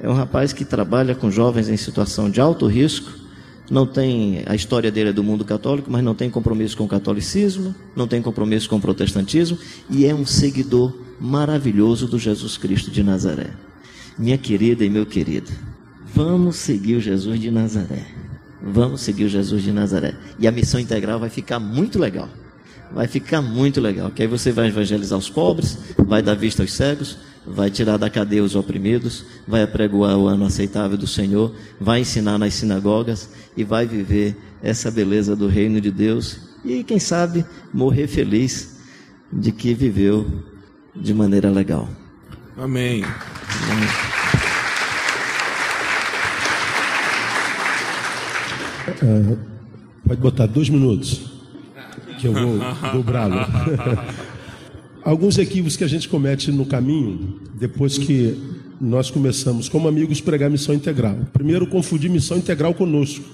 É um rapaz que trabalha com jovens em situação de alto risco. Não tem a história dele é do mundo católico, mas não tem compromisso com o catolicismo, não tem compromisso com o protestantismo e é um seguidor maravilhoso do Jesus Cristo de Nazaré. Minha querida e meu querido, vamos seguir o Jesus de Nazaré. Vamos seguir o Jesus de Nazaré. E a missão integral vai ficar muito legal. Vai ficar muito legal. Que aí você vai evangelizar os pobres, vai dar vista aos cegos, vai tirar da cadeia os oprimidos, vai apregoar o ano aceitável do Senhor, vai ensinar nas sinagogas e vai viver essa beleza do reino de Deus e, quem sabe, morrer feliz de que viveu de maneira legal. Amém. Uh, pode botar dois minutos, que eu vou dobrá-lo. Alguns equívocos que a gente comete no caminho, depois que nós começamos, como amigos, pregar missão integral. Primeiro, confundir missão integral conosco.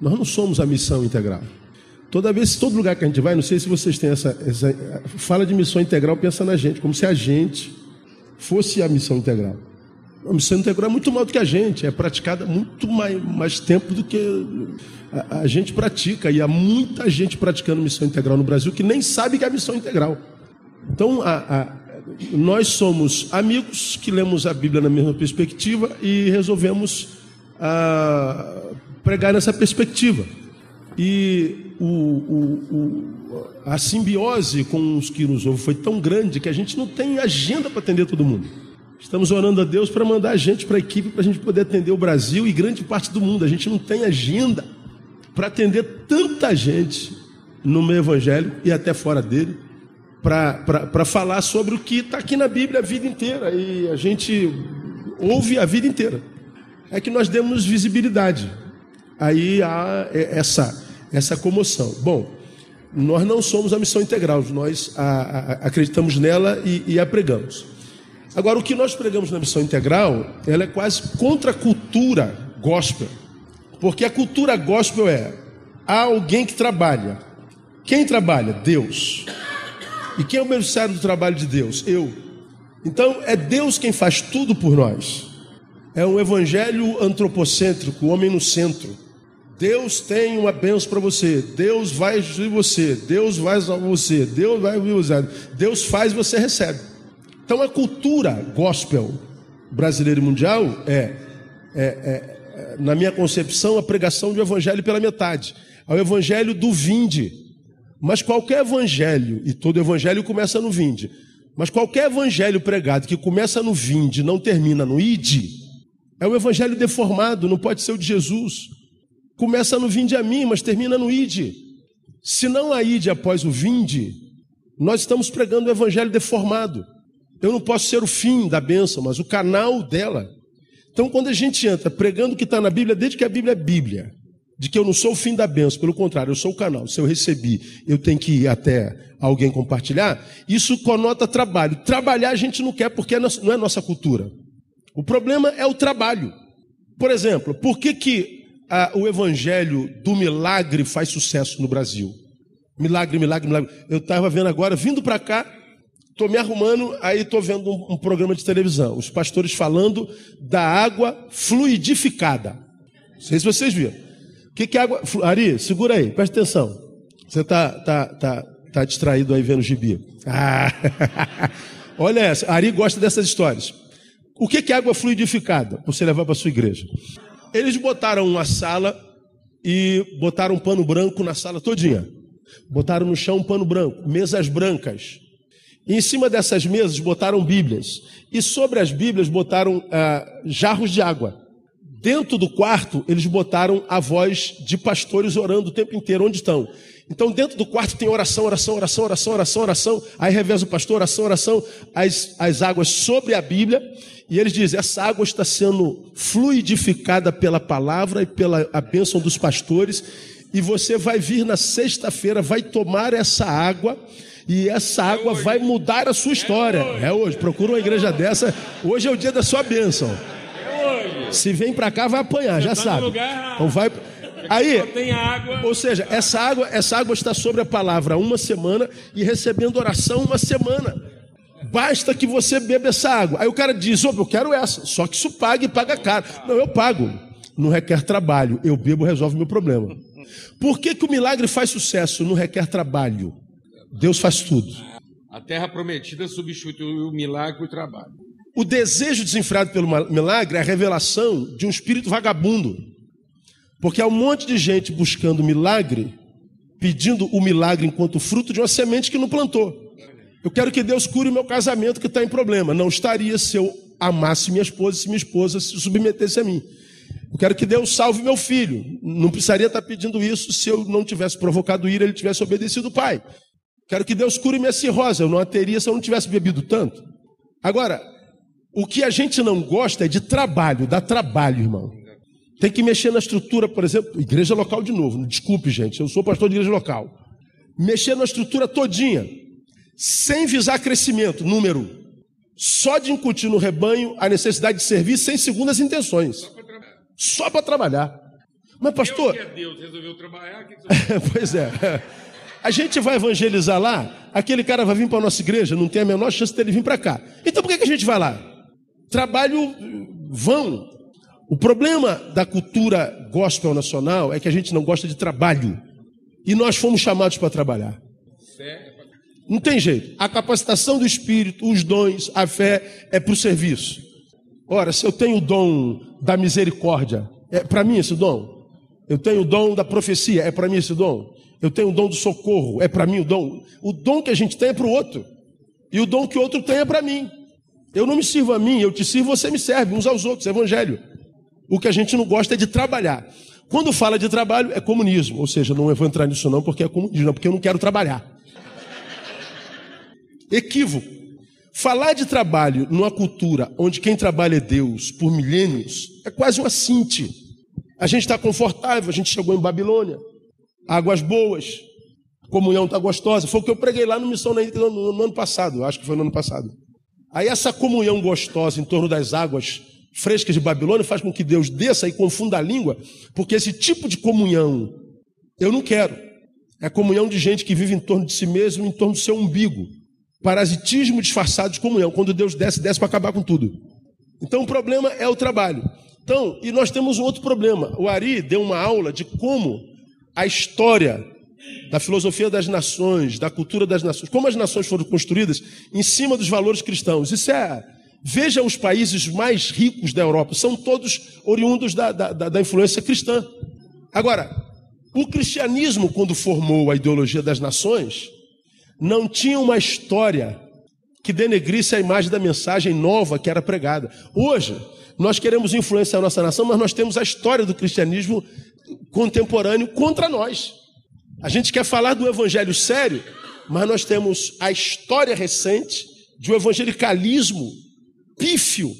Nós não somos a missão integral. Toda vez, todo lugar que a gente vai, não sei se vocês têm essa, essa fala de missão integral, pensa na gente, como se a gente fosse a missão integral. A missão integral é muito maior do que a gente, é praticada muito mais, mais tempo do que a, a, gente pratica. E há muita gente praticando missão integral no Brasil que nem sabe que é a missão integral. Então, a, a, nós somos amigos que lemos a Bíblia na mesma perspectiva e resolvemos pregar nessa perspectiva. E o, o, o, a simbiose com os que nos ouvem foi tão grande que a gente não tem agenda para atender todo mundo. Estamos orando a Deus para mandar a gente para a equipe para a gente poder atender o Brasil e grande parte do mundo. A gente não tem agenda para atender tanta gente no meio evangélico e até fora dele, para falar sobre o que está aqui na Bíblia a vida inteira e a gente ouve a vida inteira. É que nós demos visibilidade. Aí há essa, essa comoção. Bom, nós não somos a missão integral, nós a, a, acreditamos nela e, e a pregamos. Agora, o que nós pregamos na missão integral, ela é quase contra a cultura gospel. Porque a cultura gospel é há alguém que trabalha. Quem trabalha? Deus. E quem é o beneficiário do trabalho de Deus? Eu. Então é Deus quem faz tudo por nós. É um evangelho antropocêntrico, o homem no centro. Deus tem uma bênção para você. Deus vai ajudar você. Deus vai salvar você. Deus vai usar. Deus faz, você recebe. Então a cultura gospel brasileira e mundial é, é, é, na minha concepção, a pregação do evangelho pela metade. É o evangelho do vinde. Mas qualquer evangelho, e todo evangelho começa no vinde, mas qualquer evangelho pregado que começa no vinde não termina no ide, é o evangelho deformado, não pode ser o de Jesus. Começa no vinde a mim, mas termina no ide. Se não há ide após o vinde, nós estamos pregando o evangelho deformado. Eu não posso ser o fim da bênção, mas o canal dela. Então, quando a gente entra pregando o que está na Bíblia, desde que a Bíblia é Bíblia, de que eu não sou o fim da bênção, pelo contrário, eu sou o canal. Se eu recebi, eu tenho que ir até alguém compartilhar. Isso conota trabalho. Trabalhar a gente não quer porque é não é nossa cultura. O problema é o trabalho. Por exemplo, por que, que a, o evangelho do milagre faz sucesso no Brasil? Milagre, milagre, milagre. Eu estava vendo agora, vindo para cá, Estou me arrumando, aí estou vendo um, um, programa de televisão. Os pastores falando da água fluidificada. Não sei se vocês viram. Que, que água. Ari, segura aí, presta atenção. Você está tá, tá, tá distraído aí vendo gibi. Ah. Olha essa. Ari gosta dessas histórias. O que, que é água fluidificada? Você levar para sua igreja. Eles botaram uma sala e botaram um pano branco na sala todinha. Botaram no chão um pano branco, mesas brancas. E em cima dessas mesas botaram Bíblias. E sobre as Bíblias botaram ah, jarros de água. Dentro do quarto, eles botaram a voz de pastores orando o tempo inteiro. Onde estão? Então, dentro do quarto tem oração, oração, oração, oração, oração, oração. Aí reveza o pastor, oração, oração. As, as águas sobre a Bíblia. E eles dizem: essa água está sendo fluidificada pela palavra e pela a bênção dos pastores. E você vai vir na sexta-feira, vai tomar essa água e essa água é vai mudar a sua história. É hoje. é hoje. Procura uma igreja dessa. Hoje é o dia da sua bênção. Hoje. Se vem para cá, vai apanhar, já tá no sabe. lugar. Então vai. Aí, Só tem água. ou seja, essa água, essa água está sobre a palavra uma semana e recebendo oração uma semana. Basta que você beba essa água. Aí o cara diz: Ô, eu quero essa. Só que isso paga e paga caro. Não, eu pago. Não requer trabalho. Eu bebo, resolve meu problema. Por que, que o milagre faz sucesso? Não requer trabalho. Deus faz tudo. A terra prometida substituiu o milagre por trabalho. O desejo desenfreado pelo milagre é a revelação de um espírito vagabundo. Porque há um monte de gente buscando milagre, pedindo o milagre enquanto fruto de uma semente que não plantou. Eu quero que Deus cure o meu casamento que está em problema. Não estaria se eu amasse minha esposa, se minha esposa se submetesse a mim. Eu quero que Deus salve meu filho. Não precisaria estar pedindo isso se eu não tivesse provocado ira, ele tivesse obedecido o pai. Quero que Deus cure minha cirrose. Eu não a teria se eu não tivesse bebido tanto. Agora, o que a gente não gosta é de trabalho, dá trabalho, irmão. Tem que mexer na estrutura, por exemplo, igreja local de novo. Desculpe, gente, eu sou pastor de igreja local. Mexer na estrutura todinha, sem visar crescimento, número. Só de incutir no rebanho a necessidade de servir sem segundas intenções. Só para trabalhar. Mas, pastor, Deus, é Deus resolveu trabalhar, que que pois é. A gente vai evangelizar lá, aquele cara vai vir para a nossa igreja, não tem a menor chance dele vir para cá. Então por que, que a gente vai lá? Trabalho vão. O problema da cultura gospel nacional é que a gente não gosta de trabalho. E nós fomos chamados para trabalhar. Não tem jeito. A capacitação do espírito, os dons, a fé é para o serviço. Ora, se eu tenho o dom da misericórdia, é para mim esse dom? Eu tenho o dom da profecia, é para mim esse dom? Eu tenho o dom do socorro, é para mim o dom? O dom que a gente tem é para o outro. E o dom que o outro tem é para mim. Eu não me sirvo a mim, eu te sirvo, você me serve, uns aos outros, evangelho. O que a gente não gosta é de trabalhar. Quando fala de trabalho, é comunismo. Ou seja, não vou entrar nisso não, porque é comunismo, porque eu não quero trabalhar. Equívoco. Falar de trabalho numa cultura onde quem trabalha é Deus por milênios é quase uma cinte. A gente está confortável, a gente chegou em Babilônia, águas boas, comunhão está gostosa. Foi o que eu preguei lá no Missão na no, no- no ano passado, acho que foi no ano passado. Aí essa comunhão gostosa em torno das águas frescas de Babilônia faz com que Deus desça e confunda a língua, porque esse tipo de comunhão eu não quero. É comunhão de gente que vive em torno de si mesmo, em torno do seu umbigo. Parasitismo disfarçado de comunhão. Quando Deus desce, desce para acabar com tudo. Então o problema é o trabalho. Então, e nós temos um outro problema. O Ari deu uma aula de como a história da filosofia das nações, da cultura das nações, como as nações foram construídas em cima dos valores cristãos. Isso é. Veja os países mais ricos da Europa, são todos oriundos da, da, da- influência cristã. Agora, o cristianismo, quando formou a ideologia das nações, não tinha uma história que denegrisse a imagem da mensagem nova que era pregada. Hoje, nós queremos influenciar a nossa nação, mas nós temos a história do cristianismo contemporâneo contra nós. A gente quer falar do evangelho sério, mas nós temos a história recente de um evangelicalismo pífio,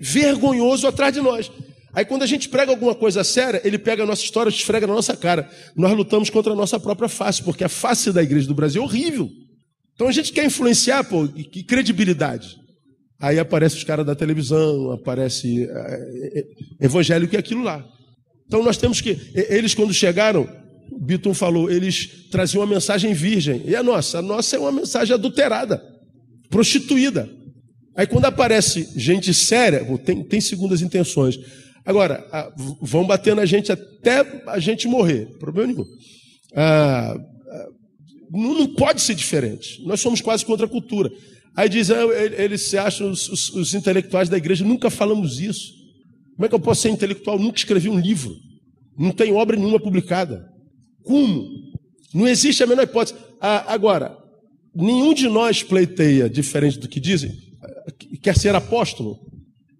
vergonhoso atrás de nós. Aí quando a gente prega alguma coisa séria, ele pega a nossa história esfrega na nossa cara. Nós lutamos contra a nossa própria face, porque a face da igreja do Brasil é horrível. Então a gente quer influenciar, pô, que credibilidade. Aí aparece os caras da televisão, aparece é, é, evangélico e aquilo lá. Então nós temos que. Eles, quando chegaram, o Biton falou, eles traziam uma mensagem virgem. E a nossa? A nossa é uma mensagem adulterada, prostituída. Aí quando aparece gente séria, tem, tem segundas intenções. Agora, v- vão bater na gente até a gente morrer, problema nenhum. Ah, ah, não, não pode ser diferente. Nós somos quase contra a cultura. Aí diz, ah, ele- eles se acham os, os- os intelectuais da igreja. Nunca falamos isso. Como é que eu posso ser intelectual? Nunca escrevi um livro. Não tenho obra nenhuma publicada. Como? Não existe a menor hipótese. Ah, agora, nenhum de nós pleiteia, diferente do que dizem, ah, que- quer ser apóstolo.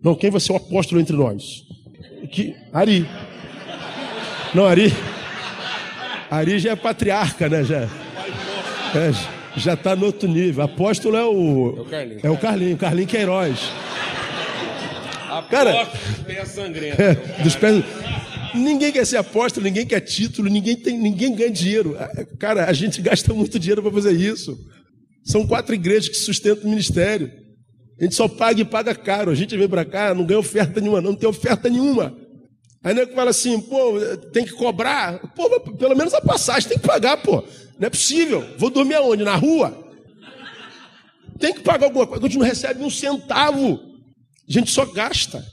Não, quem vai ser o apóstolo entre nós? Que, Ari. Não, Ari. Ari já é patriarca, né? Já, é, já está no outro nível. Apóstolo é o. É o Carlinho. É o Carlinho, Carlinho Queiroz. Cara- Aposto pé sangrento. É, dos pés. Ninguém quer ser apóstolo, ninguém quer título, ninguém, tem, ninguém ganha dinheiro. Ah, Cara, a gente gasta muito dinheiro para fazer isso. São quatro igrejas que sustentam o ministério. A gente só paga e paga caro. A gente vem para cá, não ganha oferta nenhuma, não, não tem oferta nenhuma. Aí nego fala assim, pô, tem que cobrar. Pô, pelo menos a passagem tem que pagar, pô. Não é possível. Vou dormir aonde? Na rua? Tem que pagar alguma coisa. A gente não recebe um centavo. A gente só gasta.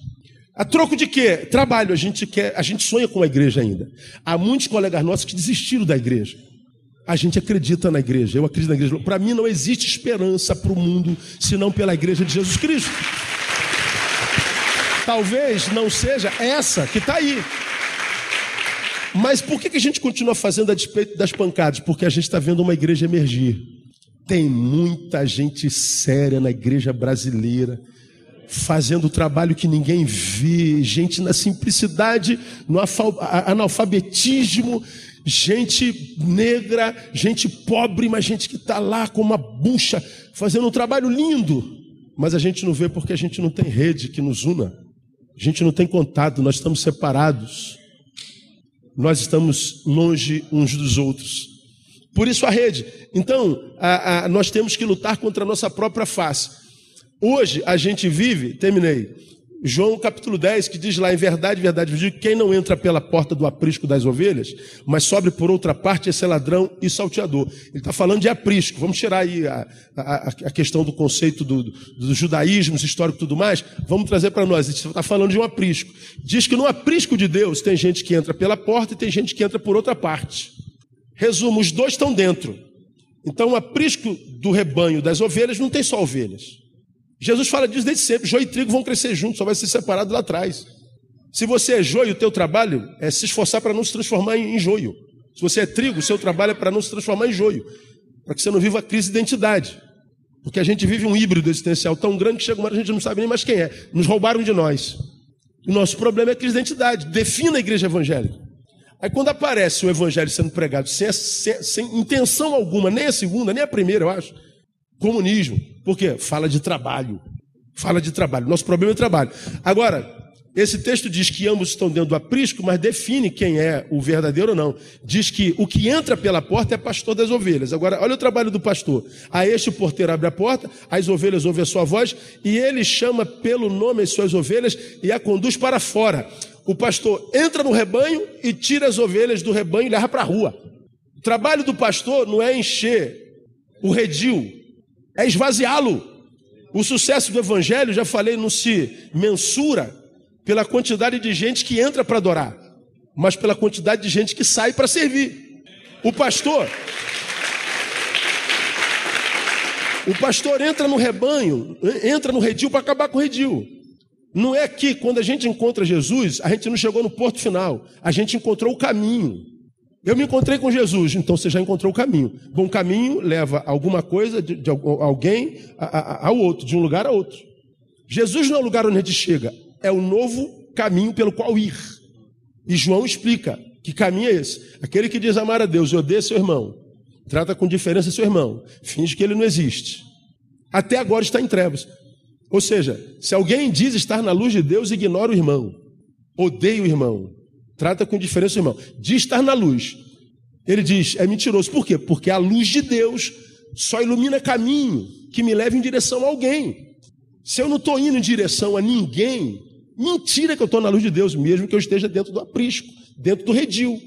A troco de quê? Trabalho. A gente quer, a gente sonha com a igreja ainda. Há muitos colegas nossos que desistiram da igreja. A gente acredita na igreja. Eu acredito na igreja. Para mim não existe esperança para o mundo senão pela igreja de Jesus Cristo. Talvez não seja essa que está aí. Mas por que, que a gente continua fazendo a despeito das pancadas? Porque a gente está vendo uma igreja emergir. Tem muita gente séria na igreja brasileira, fazendo trabalho que ninguém vê, gente na simplicidade, no analfabetismo, gente negra, gente pobre, mas gente que está lá com uma bucha, fazendo um trabalho lindo. Mas a gente não vê porque a gente não tem rede que nos una. A gente não tem contato, nós estamos separados. Nós estamos longe uns dos outros. Por isso a rede. Então, a, a, nós temos que lutar contra a nossa própria face. Hoje a gente vive, terminei, João capítulo 10, que diz lá, em verdade, verdade, eu digo, quem não entra pela porta do aprisco das ovelhas, mas sobe por outra parte, esse é ladrão e salteador. Ele está falando de aprisco. Vamos tirar aí a, a, a questão do conceito do, do, do judaísmo, histórico e tudo mais. Vamos trazer para nós. Ele está falando de um aprisco. Diz que no aprisco de Deus tem gente que entra pela porta e tem gente que entra por outra parte. Resumo, os dois estão dentro. Então, o aprisco do rebanho das ovelhas não tem só ovelhas. Jesus fala disso desde sempre. Joio e trigo vão crescer juntos, só vai ser separado lá atrás. Se você é joio, o teu trabalho é se esforçar para não se transformar em, joio. Se você é trigo, o seu trabalho é para não se transformar em joio. Para que você não viva a crise de identidade. Porque a gente vive um híbrido existencial tão grande que chega uma hora a gente não sabe nem mais quem é. Nos roubaram de nós. O nosso problema é a crise de identidade. Defina a igreja evangélica. Aí quando aparece o evangelho sendo pregado sem, sem, sem intenção alguma, nem a segunda, nem a primeira, eu acho, comunismo. Por quê? Fala de trabalho. Fala de trabalho. Nosso problema é trabalho. Agora, esse texto diz que ambos estão dentro do aprisco, mas define quem é o verdadeiro ou não. Diz que o que entra pela porta é pastor das ovelhas. Agora, olha o trabalho do pastor. A este o porteiro abre a porta, as ovelhas ouvem a sua voz, e ele chama pelo nome as suas ovelhas e a conduz para fora. O pastor entra no rebanho e tira as ovelhas do rebanho e leva para a rua. O trabalho do pastor não é encher o redil, é esvaziá-lo. O sucesso do evangelho, já falei, não se mensura pela quantidade de gente que entra para adorar, mas pela quantidade de gente que sai para servir. O pastor O pastor entra no rebanho, entra no redil para acabar com o redil. Não é que quando a gente encontra Jesus, a gente não chegou no porto final, a gente encontrou o caminho. Eu me encontrei com Jesus, então você já encontrou o caminho. Bom caminho leva alguma coisa de, de alguém ao outro, de um lugar a outro. Jesus não é o lugar onde a gente chega, é o novo caminho pelo qual ir. E João explica que caminho é esse. Aquele que diz amar a Deus e odeia seu irmão, trata com diferença seu irmão, finge que ele não existe. Até agora está em trevas. Ou seja, se alguém diz estar na luz de Deus, ignora o irmão, odeia o irmão, Trata com diferença, irmão. De estar na luz. Ele diz, é mentiroso. Por quê? Porque a luz de Deus só ilumina caminho que me leva em direção a alguém. Se eu não estou indo em direção a ninguém, mentira que eu estou na luz de Deus, mesmo que eu esteja dentro do aprisco, dentro do redil.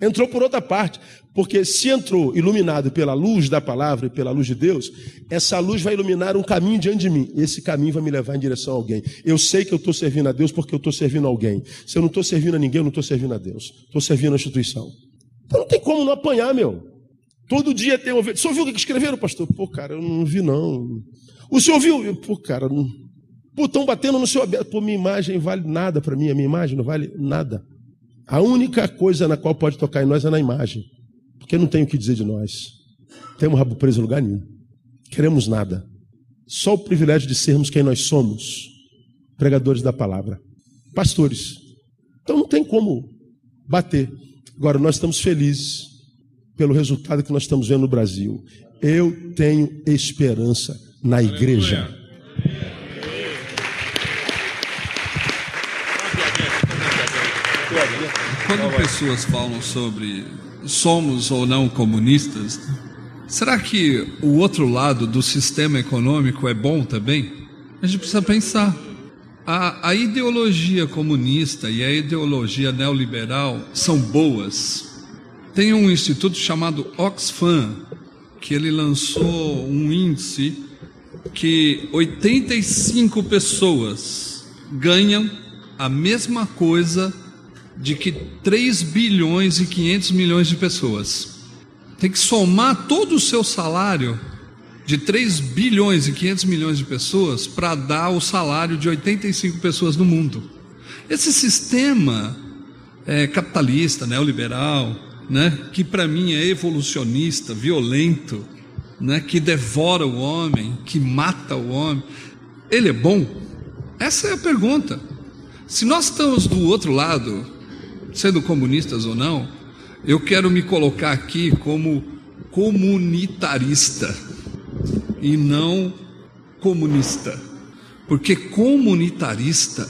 Entrou por outra parte, porque se entrou iluminado pela luz da palavra e pela luz de Deus, essa luz vai iluminar um caminho diante de mim. Esse caminho vai me levar em direção a alguém. Eu sei que eu estou servindo a Deus porque eu estou servindo a alguém. Se eu não estou servindo a ninguém, eu não estou servindo a Deus. Estou servindo a instituição. Então não tem como não apanhar, meu. Todo dia tem vez. O senhor viu o que escreveram, pastor? Pô, cara, eu não vi, não. O senhor viu? Pô, cara, não. Pô, estão batendo no seu aberto. Pô, minha imagem vale nada para mim. A minha imagem não vale nada. A única coisa na qual pode tocar em nós é na imagem. Porque não tem o que dizer de nós. Temos rabo preso em lugar nenhum. Queremos nada. Só o privilégio de sermos quem nós somos. Pregadores da palavra. Pastores. Então não tem como bater. Agora, nós estamos felizes pelo resultado que nós estamos vendo no Brasil. Eu tenho esperança na igreja. Quando pessoas falam sobre somos ou não comunistas, será que o outro lado do sistema econômico é bom também? A gente precisa pensar. A, a ideologia comunista e a ideologia neoliberal são boas. Tem um instituto chamado Oxfam, que ele lançou um índice que 85 pessoas ganham a mesma coisa de que 3 bilhões e 500 milhões de pessoas. Tem que somar todo o seu salário de 3 bilhões e 500 milhões de pessoas para dar o salário de 85 pessoas no mundo. Esse sistema é, capitalista, neoliberal, né, que para mim é evolucionista, violento, né, que devora o homem, que mata o homem, ele é bom? Essa é a pergunta. Se nós estamos do outro lado, sendo comunistas ou não, eu quero me colocar aqui como comunitarista e não comunista. Porque comunitarista,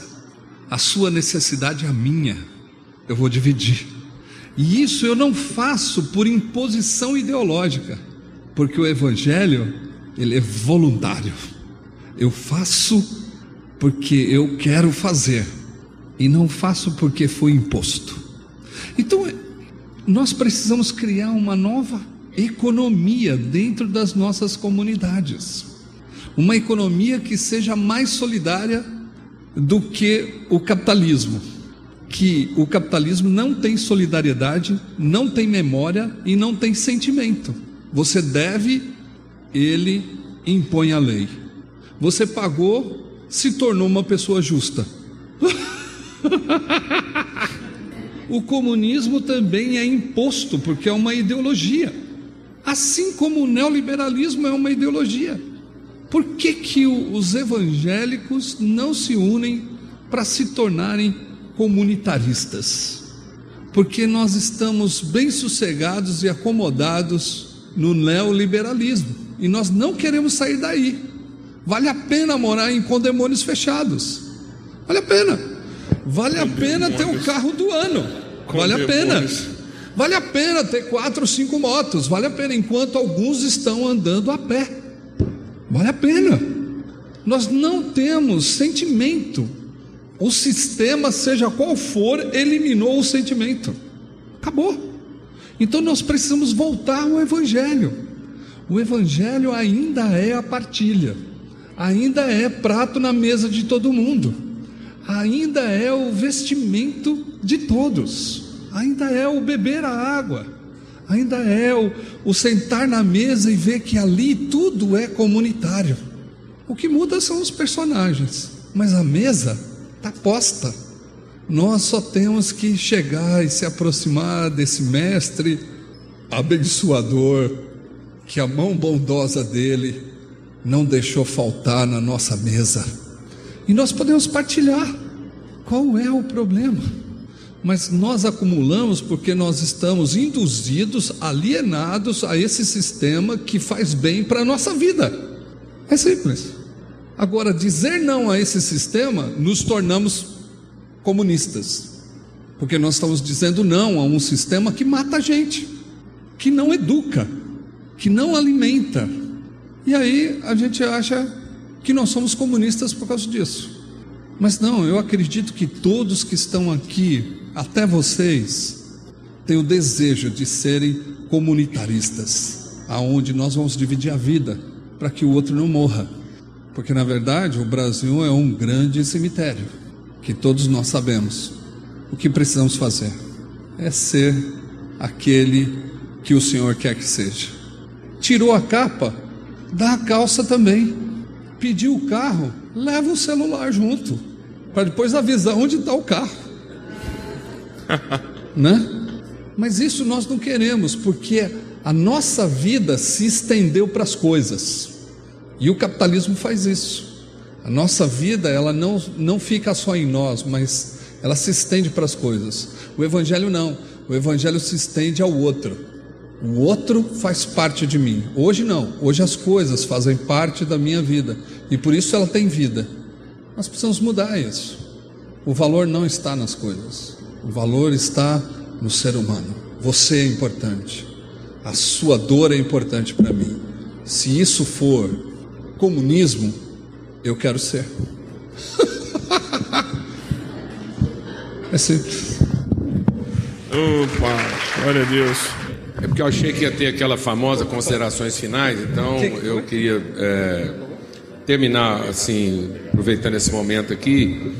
a sua necessidade é a minha, eu vou dividir. E isso eu não faço por imposição ideológica, porque o evangelho, ele é voluntário. Eu faço porque eu quero fazer e não faço porque foi imposto. Então, nós precisamos criar uma nova economia dentro das nossas comunidades. Uma economia que seja mais solidária do que o capitalismo. Que o capitalismo não tem solidariedade, não tem memória e não tem sentimento. Você deve, ele impõe a lei. Você pagou, se tornou uma pessoa justa. o comunismo também é imposto, porque é uma ideologia. Assim como o neoliberalismo é uma ideologia. Por que, que os evangélicos não se unem para se tornarem comunitaristas? Porque nós estamos bem sossegados e acomodados no neoliberalismo e nós não queremos sair daí. Vale a pena morar em condemônios fechados. Vale a pena. Vale a pena ter o carro do ano. Vale a pena. Vale a pena ter quatro ou cinco motos, vale a pena, enquanto alguns estão andando a pé. Vale a pena. Nós não temos sentimento. O sistema, seja qual for, eliminou o sentimento. Acabou. Então nós precisamos voltar ao Evangelho. O Evangelho ainda é a partilha, ainda é prato na mesa de todo mundo, ainda é o vestimento de todos ainda é o beber a água, ainda é o, o sentar na mesa e ver que ali tudo é comunitário. O que muda são os personagens, mas a mesa está posta. Nós só temos que chegar e se aproximar desse mestre abençoador, que a mão bondosa dele não deixou faltar na nossa mesa. E nós podemos partilhar. Qual é o problema? mas nós acumulamos porque nós estamos induzidos, alienados a esse sistema que faz bem para a nossa vida. É simples. Agora, dizer não a esse sistema, nos tornamos comunistas, porque nós estamos dizendo não a um sistema que mata a gente, que não educa, que não alimenta. E aí a gente acha que nós somos comunistas por causa disso. Mas não, eu acredito que todos que estão aqui até vocês têm o desejo de serem comunitaristas, aonde nós vamos dividir a vida para que o outro não morra. Porque na verdade o Brasil é um grande cemitério, que todos nós sabemos. O que precisamos fazer é ser aquele que o Senhor quer que seja. Tirou a capa, dá a calça também. Pediu o carro, leva o celular junto, para depois avisar onde está o carro. né? Mas isso nós não queremos, porque a nossa vida se estendeu para as coisas. E o capitalismo faz isso. A nossa vida, ela não, não fica só em nós, mas ela se estende para as coisas. O evangelho não. O evangelho se estende ao outro. O outro faz parte de mim. Hoje não. Hoje as coisas fazem parte da minha vida. E por isso ela tem vida. Nós precisamos mudar isso. O valor não está nas coisas. O valor está no ser humano. Você é importante. A sua dor é importante para mim. Se isso for comunismo, Eu quero ser. é simples. Opa, glória a Deus. É porque eu achei que ia ter aquela famosa considerações finais, então eu queria é, terminar assim, aproveitando esse momento aqui,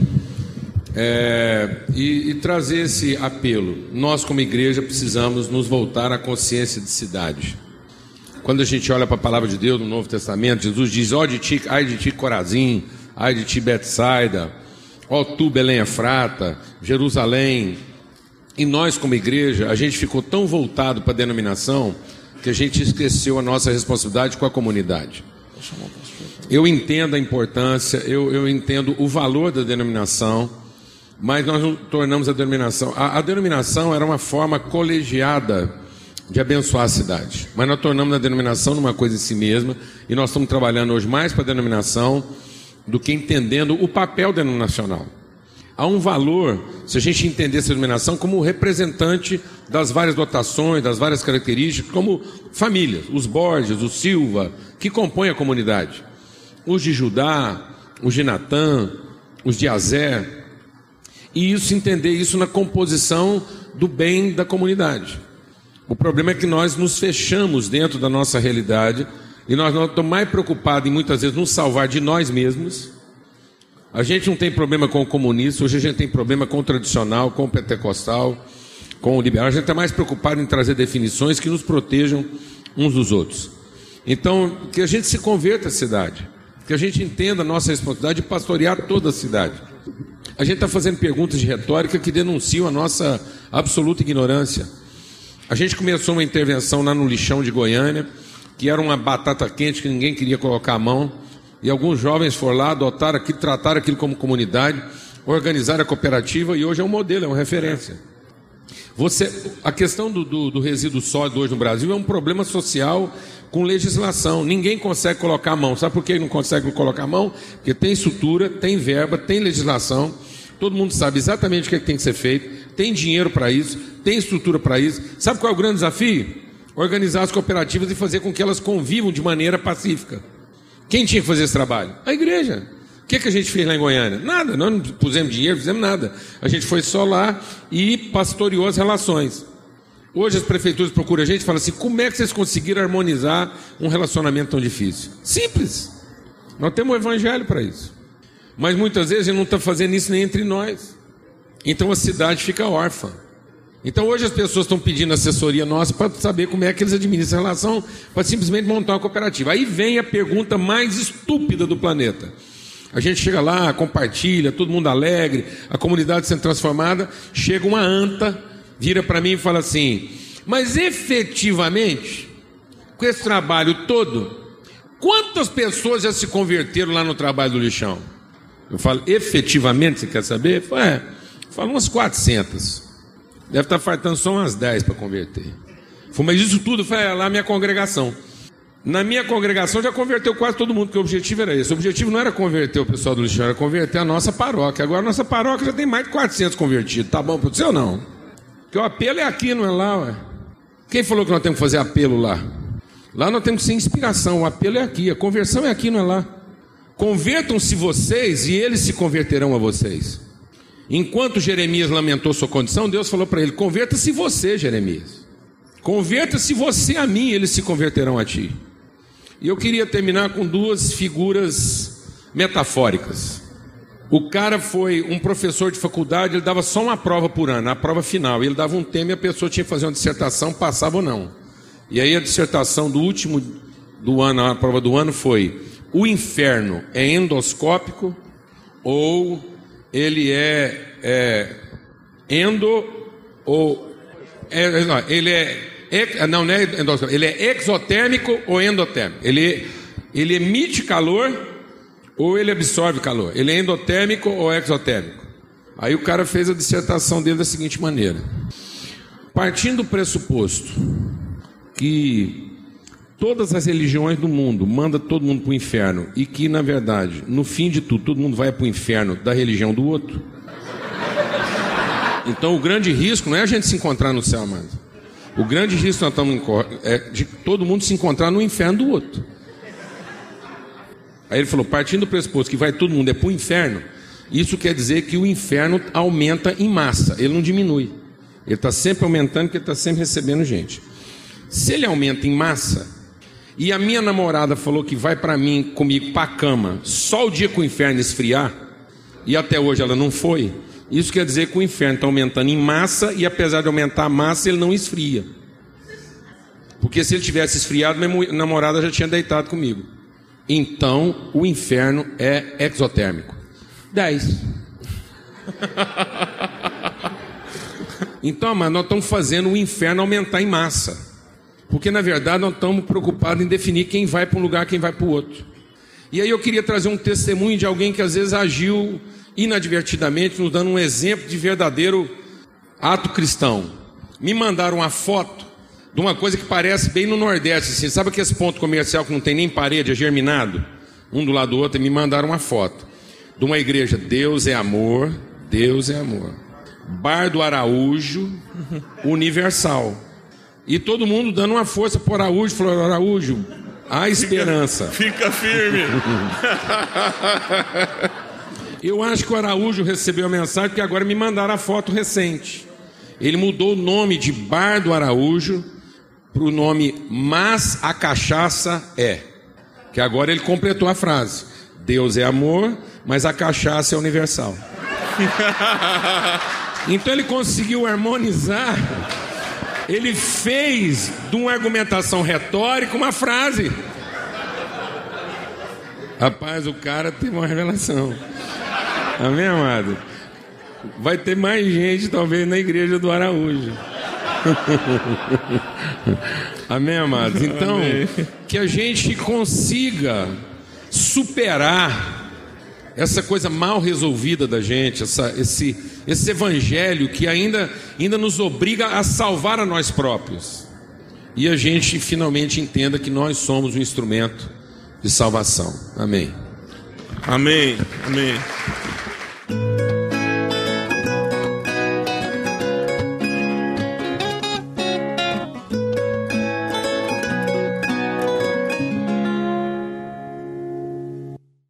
é, e, e trazer esse apelo. Nós, como igreja, precisamos nos voltar à consciência de cidade. Quando a gente olha para a palavra de Deus no Novo Testamento, Jesus diz: ó de ti, ai de ti Corazim, ai de ti Betsaida, ó tu Belém Efrata, Jerusalém. E nós, como igreja, a gente ficou tão voltado para a denominação que a gente esqueceu a nossa responsabilidade com a comunidade. Eu entendo a importância, eu, eu entendo o valor da denominação, mas nós não tornamos a denominação. A, a denominação era uma forma colegiada de abençoar a cidade, mas nós tornamos a denominação numa coisa em si mesma e nós estamos trabalhando hoje mais para a denominação do que entendendo o papel denominacional. Há um valor, se a gente entender essa denominação como representante das várias dotações, das várias características, como famílias, os Borges, o Silva, que compõem a comunidade. Os de Judá, os de Natã, os de Azé. E isso, entender isso na composição do bem da comunidade. O problema é que nós nos fechamos dentro da nossa realidade e nós não estamos mais preocupados em muitas vezes nos salvar de nós mesmos a gente não tem problema com o comunista, hoje a gente tem problema com o tradicional, com o pentecostal, com o liberal. A gente está mais preocupado em trazer definições que nos protejam uns dos outros. Então, que a gente se converta à cidade, que a gente entenda a nossa responsabilidade de pastorear toda a cidade. A gente está fazendo perguntas de retórica que denunciam a nossa absoluta ignorância. A gente começou uma intervenção lá no lixão de Goiânia, que era uma batata quente que ninguém queria colocar a mão. E alguns jovens foram lá, adotaram aquilo, trataram aquilo como comunidade, organizaram a cooperativa e hoje é um modelo, é uma referência. Você, a questão do, do, do resíduo sólido hoje no Brasil é um problema social com legislação. Ninguém consegue colocar a mão. Sabe por que não consegue colocar a mão? Porque tem estrutura, tem verba, tem legislação. Todo mundo sabe exatamente o que, é que tem que ser feito. Tem dinheiro para isso, tem estrutura para isso. Sabe qual é o grande desafio? Organizar as cooperativas e fazer com que elas convivam de maneira pacífica. Quem tinha que fazer esse trabalho? A igreja. O que, que a gente fez lá em Goiânia? Nada, nós não pusemos dinheiro, fizemos nada. A gente foi só lá e pastoreou as relações. Hoje as prefeituras procuram a gente e falam assim: como é que vocês conseguiram harmonizar um relacionamento tão difícil? Simples. Nós temos um evangelho para isso. Mas muitas vezes a gente não está fazendo isso nem entre nós. Então a cidade fica órfã. Então hoje as pessoas estão pedindo assessoria nossa para saber como é que eles administram a relação, para simplesmente montar uma cooperativa. Aí vem a pergunta mais estúpida do planeta. A gente chega lá, compartilha, todo mundo alegre, a comunidade sendo transformada, chega uma anta, vira para mim e fala assim: "Mas efetivamente, com esse trabalho todo, quantas pessoas já se converteram lá no trabalho do lixão?" Eu falo: "Efetivamente, você quer saber?" Eu falo, é, falo umas 400. Deve estar faltando só umas 10 para converter. Mas isso tudo foi lá minha congregação. Na minha congregação já converteu quase todo mundo, porque o objetivo era esse. O objetivo não era converter o pessoal do lixão, era converter a nossa paróquia. Agora a nossa paróquia já tem mais de 400 convertidos. Tá bom para você ou não? Porque o apelo é aqui, não é lá, ué. Quem falou que nós temos que fazer apelo lá? Lá nós temos que ser inspiração. O apelo é aqui, a conversão é aqui, não é lá. Convertam-se vocês e eles se converterão a vocês. Enquanto Jeremias lamentou sua condição, Deus falou para ele: Converta-se você, Jeremias. Converta-se você a mim, eles se converterão a ti. E eu queria terminar com duas figuras metafóricas. O cara foi um professor de faculdade, ele dava só uma prova por ano, a prova final. Ele dava um tema e a pessoa tinha que fazer uma dissertação, passava ou não. E aí a dissertação do último do ano, a prova do ano foi: o inferno é endoscópico ou ele é, é endo ou é, não, ele é não, não é ele é exotérmico ou endotérmico. Ele, ele emite calor ou ele absorve calor. Ele é endotérmico ou exotérmico. Aí o cara fez a dissertação dele da seguinte maneira: partindo do pressuposto que todas as religiões do mundo manda todo mundo para o inferno e que, na verdade, no fim de tudo, todo mundo vai para o inferno da religião do outro. Então, o grande risco não é a gente se encontrar no céu, mano. O grande risco nós estamos é de todo mundo se encontrar no inferno do outro. Aí ele falou: partindo do pressuposto que vai todo mundo é para o inferno, isso quer dizer que o inferno aumenta em massa, ele não diminui. Ele está sempre aumentando porque está sempre recebendo gente. Se ele aumenta em massa, e a minha namorada falou que vai para mim comigo para a cama só o dia que o inferno esfriar, e até hoje ela não foi, isso quer dizer que o inferno está aumentando em massa e apesar de aumentar a massa, ele não esfria. Porque se ele tivesse esfriado, minha namorada já tinha deitado comigo. Então, o inferno é exotérmico. 10. então, mas nós estamos fazendo o inferno aumentar em massa. Porque, na verdade, nós estamos preocupados em definir quem vai para um lugar quem vai para o outro. E aí eu queria trazer um testemunho de alguém que às vezes agiu inadvertidamente, nos dando um exemplo de verdadeiro ato cristão. Me mandaram uma foto de uma coisa que parece bem no Nordeste, assim, sabe aquele ponto comercial que não tem nem parede, é germinado, um do lado do outro, e me mandaram uma foto de uma igreja, Deus é amor, Deus é amor. Bar do Araújo, universal. E todo mundo dando uma força para Araújo, falou, Araújo, há esperança. Fica firme. Eu acho que o Araújo recebeu a mensagem porque agora me mandaram a foto recente. Ele mudou o nome de Bar do Araújo para o nome Mas a Cachaça é. Que agora ele completou a frase: Deus é amor, mas a cachaça é universal. então ele conseguiu harmonizar. Ele fez de uma argumentação retórica uma frase. Rapaz, o cara teve uma revelação. Amém, amado? Vai ter mais gente, talvez, na igreja do Araújo. Amém, amados? Então, Amém. que a gente consiga superar essa coisa mal resolvida da gente, essa, esse, esse evangelho que ainda, ainda nos obriga a salvar a nós próprios. E a gente finalmente entenda que nós somos um instrumento de salvação. Amém. Amém. Amém.